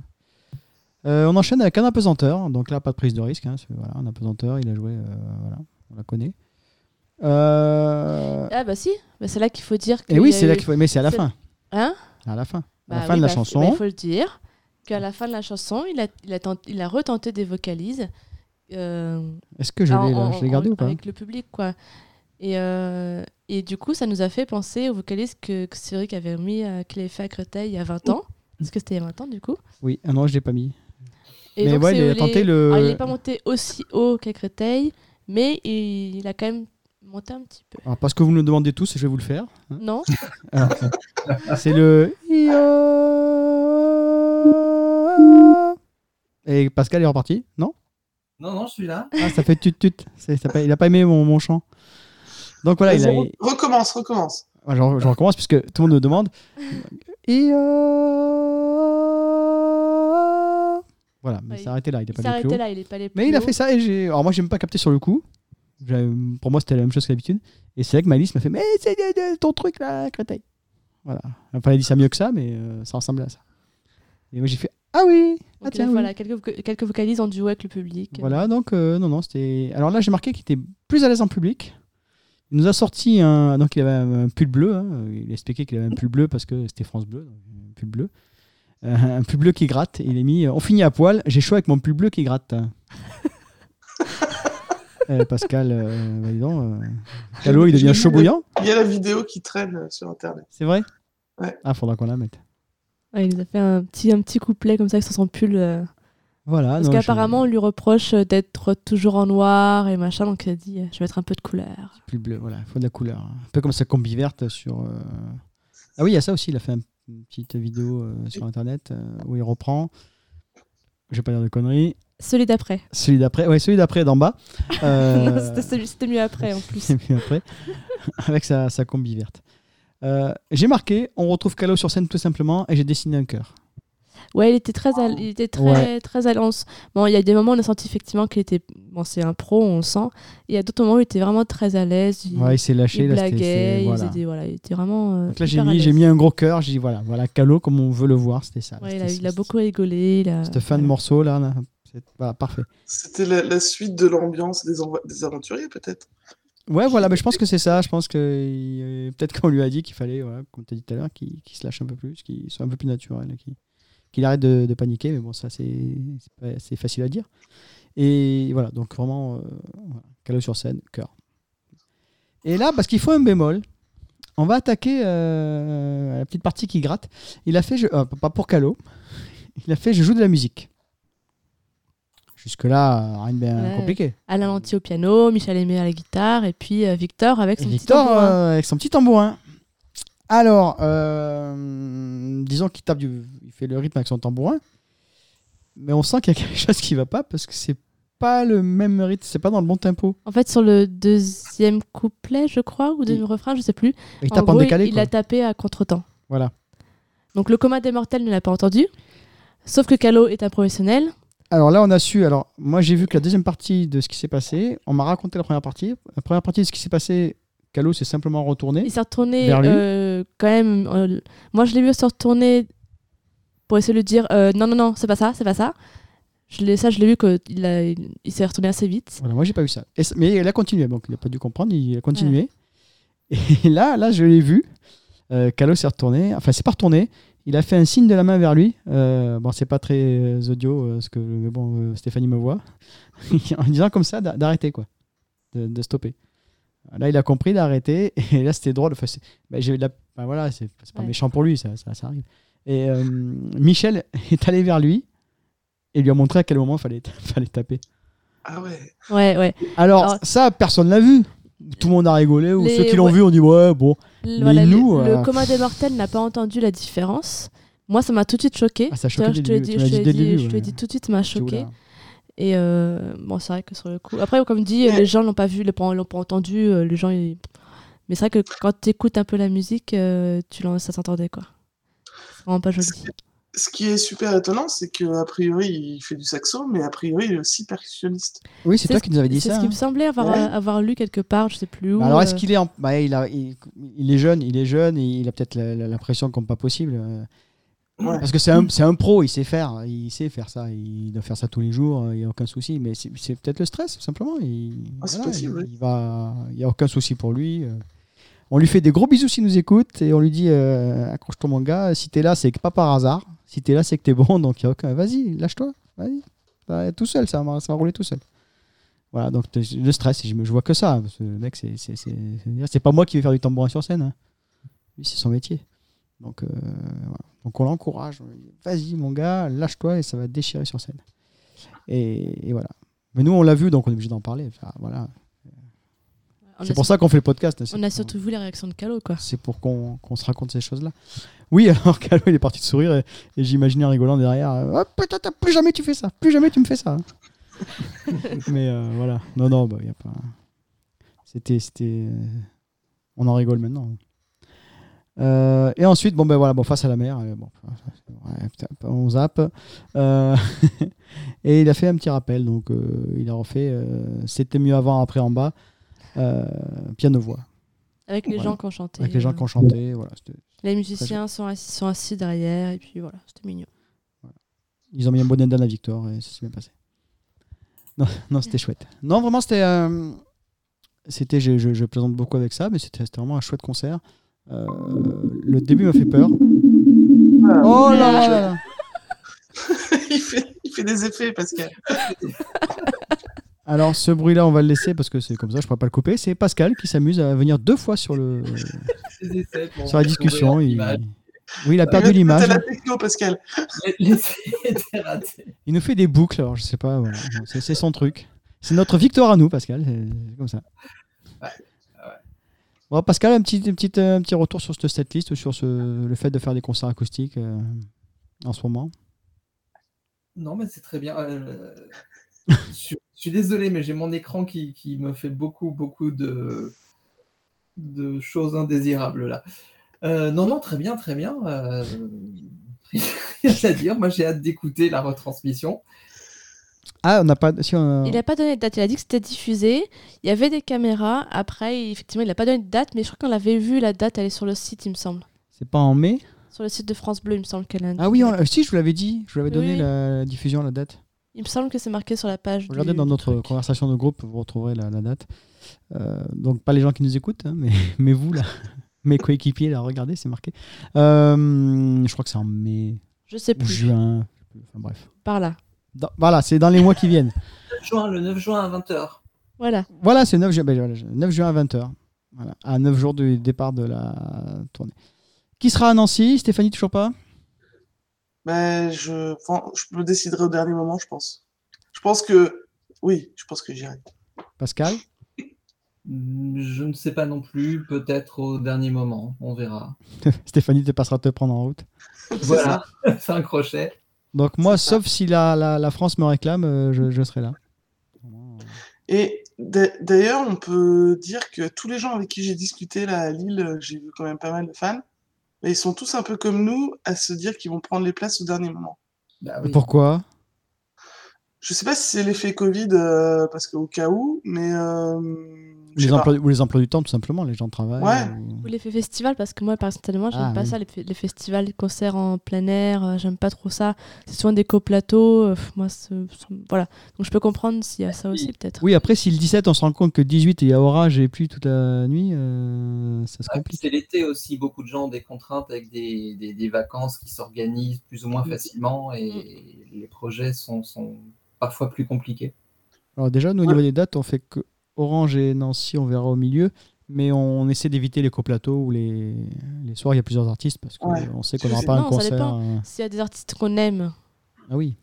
S1: Euh, on enchaîne avec un apesanteur. Donc là, pas de prise de risque. hein, Voilà, un apesanteur, il a joué. euh, voilà, on la connaît. Euh,
S2: Ah bah si, bah, c'est là qu'il faut dire que.
S1: Et oui, c'est là
S2: eu-
S1: qu'il faut. Mais c'est à la fin.
S2: Hein
S1: À la fin. À
S2: Bah
S1: la fin
S2: oui,
S1: de la
S2: bah,
S1: chanson.
S2: bah, il faut le dire qu'à la fin de la chanson, il a, il a, tenté- il a retenté des vocalises. euh,
S1: Est-ce que je l'ai gardé
S2: en-
S1: ou pas
S2: Avec le public, quoi. Et, euh, et du coup, ça nous a fait penser au vocaliste que, que Cédric avait mis, à Créteil il y a 20 ans. Parce que c'était il y a 20 ans, du coup?
S1: Oui, ah non, je l'ai pas mis.
S2: Et
S1: Mais ouais, il a
S2: les-
S1: tenté le-
S2: Alors, il n'est pas monté aussi haut qu'à Créteil, mais il, il a quand même monté un petit peu.
S1: Alors, parce que vous me le demandez tous, je vais vous le faire. hein.
S2: Non <laughs>
S1: c'est le. Et Pascal est reparti Non?
S4: Non, non, je suis là.
S1: Ah, ça fait tut tut. Il a pas aimé mon, mon chant. Donc voilà, il a,
S3: Recommence, recommence.
S1: Je, je recommence puisque tout le monde me demande. Et Voilà, mais
S2: Ouais,
S1: c'est arrêté là, il est
S2: Il
S1: pas
S2: s'est
S1: allé plus
S2: arrêté
S1: haut.
S2: là, il est pas allé plus
S1: Mais il a
S2: haut.
S1: fait ça et j'ai. Alors moi, j'ai même pas capté sur le coup. Pour moi, c'était la même chose que d'habitude. Et c'est là que Malice m'a fait Mais c'est ton truc là, Créteil. Voilà. Enfin, elle dit ça mieux que ça, mais euh, ça ressemblait à ça. Et moi, j'ai fait Ah oui Ah tiens, oui.
S2: voilà, quelques, quelques vocalises en duo avec le public.
S1: Voilà, donc euh, non, non, c'était. Alors là, j'ai marqué qu'il était plus à l'aise en public. Il nous a sorti un. Donc, il avait un, pull bleu. hein. Il a expliqué qu'il avait un pull bleu parce que c'était France Bleu. donc, un pull bleu. Euh, un pull bleu qui gratte. Et il a mis On finit à poil, j'ai chaud avec mon pull bleu qui gratte. <laughs> Euh, Pascal, euh, bah, dis donc, euh, Calo, il devient chaud bouillant.
S3: Il y a la vidéo qui traîne euh, sur Internet.
S1: C'est vrai?
S3: Ouais.
S1: Ah, faudra qu'on la mette.
S2: Ouais, il nous a fait un petit, un petit couplet comme ça sur son pull. euh,
S1: Voilà.
S2: parce
S1: non,
S2: qu'apparemment, on lui reproche d'être toujours en noir et machin. Donc, il a dit euh, Je vais mettre un peu de couleur.
S1: Pull bleu, voilà, il faut de la couleur. Un peu comme sa combi verte sur. euh, Ah oui, il y a ça aussi. Il a fait un- une petite vidéo euh, sur internet euh, où il reprend. Je vais pas dire de conneries.
S2: Celui d'après.
S1: Celui d'après, ouais, celui d'après d'en bas. <laughs> Euh,
S2: Non, c'était C'était mieux après en plus.
S1: c'est mieux après, <laughs> avec sa, sa combi verte. Euh, j'ai marqué, on retrouve Calo sur scène tout simplement, et j'ai dessiné un cœur.
S2: Ouais, il était très, à, il était très,
S1: Ouais.
S2: très à l'aise. Bon, il y a des moments où on a senti effectivement qu'il était. Bon, c'est un pro, on le sent. Et il y a d'autres moments où il était vraiment très à l'aise. Il,
S1: Ouais, il s'est lâché.
S2: il
S1: là, c'était-
S2: blaguait,
S1: c'est-
S2: il,
S1: voilà.
S2: faisait des- voilà, il était vraiment. euh,
S1: Donc là, j'ai mis, j'ai mis un gros cœur. J'ai dit voilà, voilà Calo comme on veut le voir, c'était ça.
S2: Ouais, il,
S1: C'était-
S2: a, il a beaucoup rigolé. A,
S1: Cette fin de morceau là, là, voilà, parfait.
S3: C'était la, la suite de l'ambiance des, aventuriers, peut-être?
S1: Ouais, voilà, mais je pense que c'est ça. Je pense que euh, peut-être qu'on lui a dit qu'il fallait, voilà, comme tu as dit tout à l'heure, qu'il se lâche un peu plus, qu'il soit un peu plus naturel, qu'il arrête de, de paniquer. Mais bon, ça, c'est facile à dire. Et voilà, donc vraiment, euh, voilà, sur scène, cœur. Et là, parce qu'il faut un bémol, on va attaquer euh, la petite partie qui gratte. Il a fait, je- euh, pas pour Calo, <laughs> il a fait Je joue de la musique. Jusque-là, rien de bien
S2: Ouais.
S1: compliqué.
S2: Alain Lanty au piano, Michel Aimé à la guitare, et puis euh, Victor avec son
S1: Et
S2: petit tambourin.
S1: euh, avec son petit tambourin. Alors, euh, disons qu'il tape du, il fait le rythme avec son tambourin, mais on sent qu'il y a <laughs> quelque chose qui va pas parce que c'est pas le même rythme, c'est pas dans le bon tempo.
S2: En fait, sur le deuxième couplet, je crois, ou deuxième refrain, je sais plus.
S1: Il
S2: en
S1: tape en, décalé.
S2: il
S1: quoi.
S2: a tapé à contre-temps.
S1: Voilà.
S2: Donc le commun des mortels ne l'a pas entendu. Sauf que Calo est un professionnel.
S1: Alors là, on a su. Alors, moi, j'ai vu que la deuxième partie de ce qui s'est passé, on m'a raconté la première partie. La première partie de ce qui s'est passé, Calo s'est simplement retourné.
S2: Il s'est retourné euh, quand même. euh, moi, je l'ai vu se retourner pour essayer de lui dire euh, non, non, non, c'est pas ça, c'est pas ça. Je l'ai, ça, je l'ai vu qu'il il, il s'est retourné assez vite.
S1: Voilà, moi, j'ai pas vu ça. Et mais il a continué, donc il n'a pas dû comprendre, il a continué. <laughs> Et là, là, je l'ai vu. Euh, Calo s'est retourné, enfin, c'est pas retourné. Il a fait un signe de la main vers lui. Euh, bon, c'est pas très euh, audio, euh, ce que, mais bon, Stéphanie me voit. <laughs> en disant comme ça d'a- d'arrêter, quoi. De, de stopper. Là, il a compris d'arrêter. <laughs> Et là, c'était drôle. Enfin, c'est- j'ai eu de la- bah, voilà, c'est c'est pas
S2: Ouais.
S1: méchant pour lui, ça, ça, ça arrive. Et euh, Michel <laughs> est allé vers lui et lui a montré à quel moment fallait, fallait taper.
S3: Ah ouais.
S2: Ouais, ouais.
S1: Alors,
S2: Alors-
S1: ça, personne l'a vu. Tout le monde a rigolé, ou
S2: Les-
S1: ceux qui l'ont
S2: ouais.
S1: vu ont dit ouais, bon.
S2: Le-
S1: Mais
S2: voilà,
S1: nous,
S2: le,
S1: euh,
S2: le commun des mortels n'a pas entendu la différence. Moi, ça m'a tout de suite choqué.
S1: Ah, ça a choqué
S2: je te
S1: le
S2: l'ai
S1: début,
S2: dit, je te
S1: dit
S2: tout de suite, ça m'a choqué. Et euh, bon, c'est vrai que sur le coup. Après, comme dit,
S3: Ouais.
S2: les gens l'ont pas vu, l'ont pas, l'ont pas entendu. euh, Les gens, ils- mais c'est vrai que quand tu écoutes un peu la musique, euh, tu ça s'entendait quoi. C'est vraiment pas joli.
S3: Ce qui est super étonnant, c'est qu'a priori, il fait du saxo, mais a priori, il est aussi percussionniste.
S1: Oui, c'est toi
S2: ce-
S1: qui nous avais dit
S2: C'est
S1: ça.
S2: ce qui
S1: hein.
S2: me semblait avoir,
S3: Ouais.
S2: avoir lu quelque part, je sais plus où.
S1: Bah alors, est-ce
S2: euh,
S1: qu'il est en... bah, il, a... il... il est jeune, il est jeune, et il a peut-être l'impression comme pas possible. euh,
S3: Ouais.
S1: Parce que c'est un, c'est un pro, il sait faire, il sait faire ça, il doit faire ça tous les jours, euh, il n'y a aucun souci. Mais c'est c'est peut-être le stress, tout simplement. Il,
S3: Ah, c'est
S1: voilà,
S3: possible,
S1: il,
S3: oui.
S1: il va, il n'y a aucun souci pour lui. euh. On lui fait des gros bisous s'il nous écoute et on lui dit euh, accroche-toi mon gars, si t'es là, c'est que pas par hasard. Si t'es là, c'est que t'es bon, donc il n'y a aucun. Vas-y, lâche-toi, vas-y. Ça va tout seul, ça va, ça va rouler tout seul. Voilà, donc le stress, je, je vois que ça. Parce que mec, c'est- pas moi qui vais faire du tambourin sur scène. hein. Lui, c'est son métier. Donc, euh, voilà. donc on l'encourage. Vas-y, mon gars, lâche-toi et ça va te déchirer sur scène. Et, et voilà. Mais nous, on l'a vu, donc on est obligé d'en parler. Enfin, voilà. C'est pour ça qu'on fait le podcast. hein.
S2: On a surtout vu les réactions de Calo quoi.
S1: C'est pour qu'on qu'on se raconte ces choses-là. Oui, <laughs> alors il est parti de sourire et, et j'imaginais en rigolant derrière. euh, Oh, putain, plus jamais tu fais ça. Plus jamais tu me fais ça. <laughs> Mais euh, voilà. Non, non, bah, y a pas. C'était. c'était euh, On en rigole maintenant. Euh, et ensuite, bon, ben voilà, bon, face à la mer, bon, ouais, putain, on zappe. Euh, <laughs> et il a fait un petit rappel, donc il a refait C'était mieux avant, après en bas, piano-voix,
S2: Avec les
S1: Voilà.
S2: gens qui ont chanté.
S1: avec les gens qui ont chanté. Voilà, c'était-
S2: Les musiciens sont assis, sont assis derrière et puis voilà, c'était mignon.
S1: Ils ont mis un bonnet d'Anna Victor et ça s'est bien passé. Non, <laughs> non c'était chouette. Non, vraiment, c'était. euh, c'était je, je, je plaisante beaucoup avec ça, mais c'était vraiment un chouette concert. Euh, le début m'a fait peur. Oh là là là là <laughs>
S3: il, fait, il fait des effets, Pascal. <laughs>
S1: Alors, ce bruit-là, on va le laisser parce que c'est comme ça, je ne pourrais pas le couper. C'est Pascal qui s'amuse à venir deux fois sur, le,
S4: essais
S1: sur la discussion. Il, oui, il a perdu l'image.
S3: C'est la techno, Pascal.
S4: L'essai était raté.
S1: Il nous fait des boucles, alors je sais pas. voilà. C'est c'est son truc. C'est notre victoire à nous, Pascal. C'est comme ça.
S4: Ouais,
S1: Bon, Pascal, un petit, un, petit, un petit retour sur cette setlist, sur ce, le fait de faire des concerts acoustiques euh, en ce moment?
S4: Non, mais c'est très bien. Euh, je, suis- je suis désolé, mais j'ai mon écran qui, qui me fait beaucoup, beaucoup de, de choses indésirables là. Euh, non, non, très bien, très bien. Euh, <laughs> rien à dire. Moi, j'ai hâte d'écouter la retransmission.
S1: Ah, on n'a pas. Si on a-
S2: Il n'a pas donné de date, il a dit que c'était diffusé. Il y avait des caméras. Après, effectivement, il n'a pas donné de date, mais je crois qu'on l'avait vu, la date, elle est sur le site, il me semble.
S1: C'est pas en mai?
S2: Sur le site de France Bleu, il me semble qu'elle a
S1: Ah oui, on- euh, si, je vous l'avais dit. Je vous l'avais donné
S2: Oui.
S1: la diffusion, la date.
S2: Il me semble que c'est marqué sur la page.
S1: Regardez
S2: du-
S1: dans notre
S2: truc.
S1: conversation de groupe, vous retrouverez la, la date. Euh, donc, pas les gens qui nous écoutent, hein, mais, <laughs> mais vous, là, <laughs> mes coéquipiers, là, regardez, c'est marqué. Euh, je crois que c'est en mai
S2: Je sais
S1: ou
S2: plus.
S1: juin. Enfin, bref.
S2: Par là.
S1: Dans- voilà, c'est dans les mois qui viennent. <laughs>
S4: Juin, le 9 juin à 20h.
S2: Voilà.
S1: Voilà, c'est 9, ju- ben, voilà, 9 juin à 20h. Voilà, à 9 jours du départ de la tournée. Qui sera à Nancy Stéphanie, toujours pas?
S3: Ben, je, enfin, je me déciderai au dernier moment, je pense. Je pense que oui, je pense que j'irai.
S1: Pascal?
S4: Je ne sais pas non plus, peut-être au dernier moment, on verra. <laughs>
S1: Stéphanie te passera te prendre en route. <laughs>
S4: Voilà, c'est un crochet.
S1: Donc moi,
S3: ça.
S1: sauf si la, la, la France me réclame, euh, je, je serai là.
S3: Et d'a- d'ailleurs, on peut dire que tous les gens avec qui j'ai discuté là à Lille, euh, j'ai vu quand même pas mal de fans, mais ils sont tous un peu comme nous à se dire qu'ils vont prendre les places au dernier moment.
S4: Bah oui.
S1: Pourquoi?
S3: Je sais pas si c'est l'effet Covid, euh, parce qu'au cas où, mais euh,
S1: les emplois, Ou les emplois du temps, tout simplement. Les gens travaillent.
S3: Ouais.
S1: ou-
S2: Ou l'effet festival, parce que moi, personnellement, j'aime
S1: Ah,
S2: pas
S1: oui.
S2: ça, les, fe- les festivals, les concerts en plein air, euh, j'aime pas trop ça. C'est souvent des coplateaux, euh, moi, voilà. Donc je peux comprendre s'il y a ça aussi, peut-être.
S1: Oui, après, si le 17, on se rend compte que 18, il y a orage et pluie toute la nuit, euh, ça se
S4: puis
S1: complique.
S4: C'est l'été aussi, beaucoup de gens ont des contraintes avec des, des- des vacances qui s'organisent plus ou moins facilement et les projets sont, sont parfois plus compliqués.
S1: Alors déjà, nous, au niveau des dates, on fait que Orange et Nancy, on verra au milieu. Mais on essaie d'éviter les coplateaux où les, les soirs, il y a plusieurs artistes parce qu'on
S3: Ouais.
S1: sait qu'on n'aura
S3: Non,
S1: pas un concert. euh.
S2: S'il y a des artistes qu'on aime,
S1: Ah oui.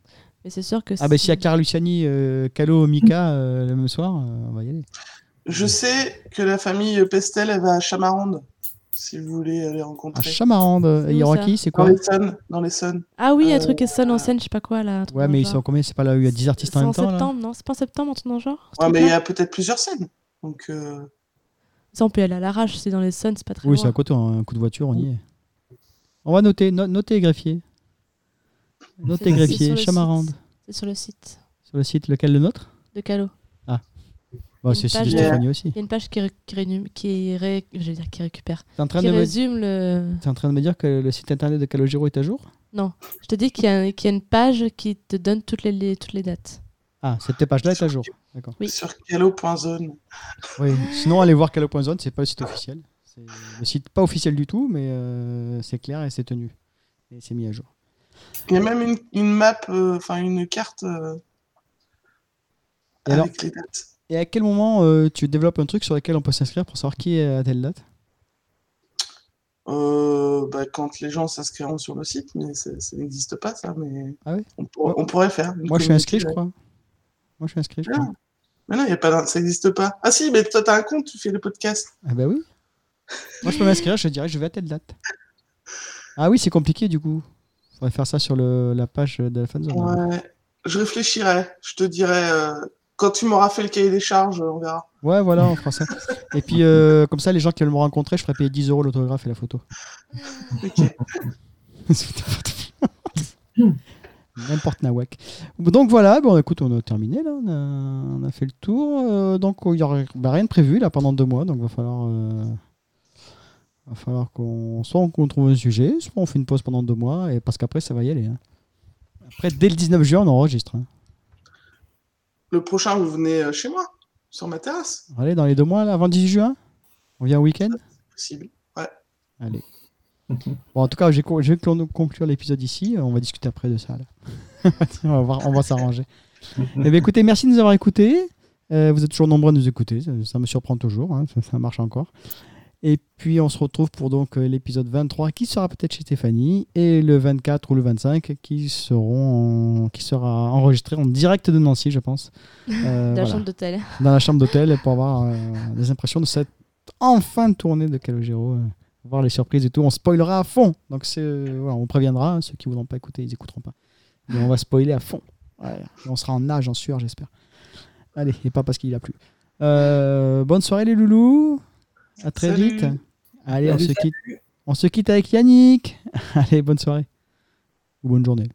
S2: mais c'est sûr que
S1: Ah ben
S2: si-
S1: s'il y a Clara Luciani, euh, Calo, Mika euh, le même soir, euh, on va y aller.
S3: Je sais que la famille Pestel, elle va à Chamarande, si vous voulez
S1: À
S3: rencontrer.
S1: Chamarande, euh,
S2: C'est
S1: il y
S2: où,
S1: aura
S2: ça
S1: qui C'est
S3: Dans
S1: quoi
S3: dans les Suns.
S2: Ah oui, un
S3: Euh,
S2: truc qui sonne en scène, je sais pas quoi là. un
S1: Ouais, mais ils sont combien? C'est pas là où il y a 10 artistes en
S2: C'est
S1: même
S2: en
S1: temps là
S2: septembre, non? C'est pas en septembre, un le genre
S3: Ouais, mais il y a peut-être plusieurs scènes. Donc, euh,
S2: Ça, on peut y aller à l'arrache, c'est dans les Suns, c'est pas très
S1: Oui, c'est à côté, un coup de voiture, on y est. On va noter, no- notez greffier.
S2: C'est
S1: greffier,
S2: sur le
S1: Chamarande.
S2: site. C'est sur le site
S1: Sur le site, lequel le nôtre?
S2: De Calo.
S1: Bah, C'est de Stéphanie aussi.
S2: Il y a une page qui, ré- qui, ré- je vais dire qui récupère,
S1: T'es en, train
S2: qui
S1: de me...
S2: résume le.
S1: t'es en train de me dire que le site internet de Calogero est à jour?
S2: Non, je te dis qu'il y, a- qu'il y a une page qui te donne toutes les, les- toutes les dates.
S1: Ah, cette page-là est à jour. D'accord.
S2: Oui.
S3: sur calo.zone.
S1: Oui. Sinon, allez voir Calo.zone, c'est pas le site officiel. C'est le site pas officiel du tout, mais euh, c'est clair et c'est tenu. Et c'est mis à jour.
S3: Il y a même une, une map, euh, enfin une carte euh,
S1: Et alors
S3: avec les dates.
S1: Et à quel moment euh, tu développes un truc sur lequel on peut s'inscrire pour savoir qui est à telle date?
S3: Euh, bah, quand les gens s'inscriront sur le site, mais ça, n'existe pas ça. Mais
S1: Ah oui
S3: on, pour- on pourrait faire.
S1: Moi, je suis inscrit, je crois. Moi, je suis inscrit, je
S3: Ah.
S1: crois.
S3: Mais non, y a pas, ça n'existe pas. Ah si, mais toi, t'as un compte, tu fais le podcast.
S1: Ah bah oui. Moi, je peux m'inscrire, je dirais, je vais à telle date. Ah oui, c'est compliqué, du coup. Faudrait faire ça sur le, la page de la fanzone. hein.
S3: Ouais. Je réfléchirai. Je te dirai. euh, quand tu m'auras fait le cahier des charges, on verra.
S1: Ouais, voilà, on fera ça. Et puis, euh, comme ça, les gens qui veulent me rencontrer, je ferai payer 10 euros l'autographe et la photo.
S3: Ok. <laughs> <laughs>
S1: N'importe nawak. Donc voilà, bon, écoute, on a terminé là, on a, on a fait le tour. euh, donc il n'y aura bah, rien de prévu là pendant deux mois, donc va falloir, euh, va falloir qu'on soit qu'on trouve un sujet, soit on fait une pause pendant deux mois, et parce qu'après ça va y aller. hein. Après, dès le 19 juin, on enregistre. hein.
S3: Le prochain, vous venez euh, chez moi, sur ma terrasse.
S1: Allez, dans les deux mois, là, avant le 18 juin, on vient au week-end?
S3: Possible.
S1: Allez. Bon, en tout cas, je vais conclure l'épisode ici. On va discuter après de ça. là. <laughs> on va, s'arranger. Eh bien, écoutez, merci de nous avoir écoutés. Euh, vous êtes toujours nombreux à nous écouter. Ça, ça me surprend toujours. hein, ça, ça marche encore. Et puis, on se retrouve pour donc euh, l'épisode 23 qui sera peut-être chez Stéphanie et le 24 ou le 25 qui, seront en- qui sera enregistré en direct de Nancy, je pense. <laughs> Euh,
S2: de la chambre d'hôtel.
S1: dans la chambre d'hôtel pour avoir euh, des impressions de cette enfin tournée de Calogero. euh, voir les surprises et tout. On spoilera à fond. Donc, euh, voilà, on préviendra. Ceux qui ne voudront pas écouter, ils écouteront pas. Mais on va spoiler à fond. Ouais, on sera en nage, en sueur, j'espère. Allez, et pas parce qu'il a plu. Bonne soirée, les loulous. À très
S3: Salut.
S1: vite. Allez, on se quitte. On se quitte avec Yannick. <laughs> Allez, bonne soirée. Ou bonne journée.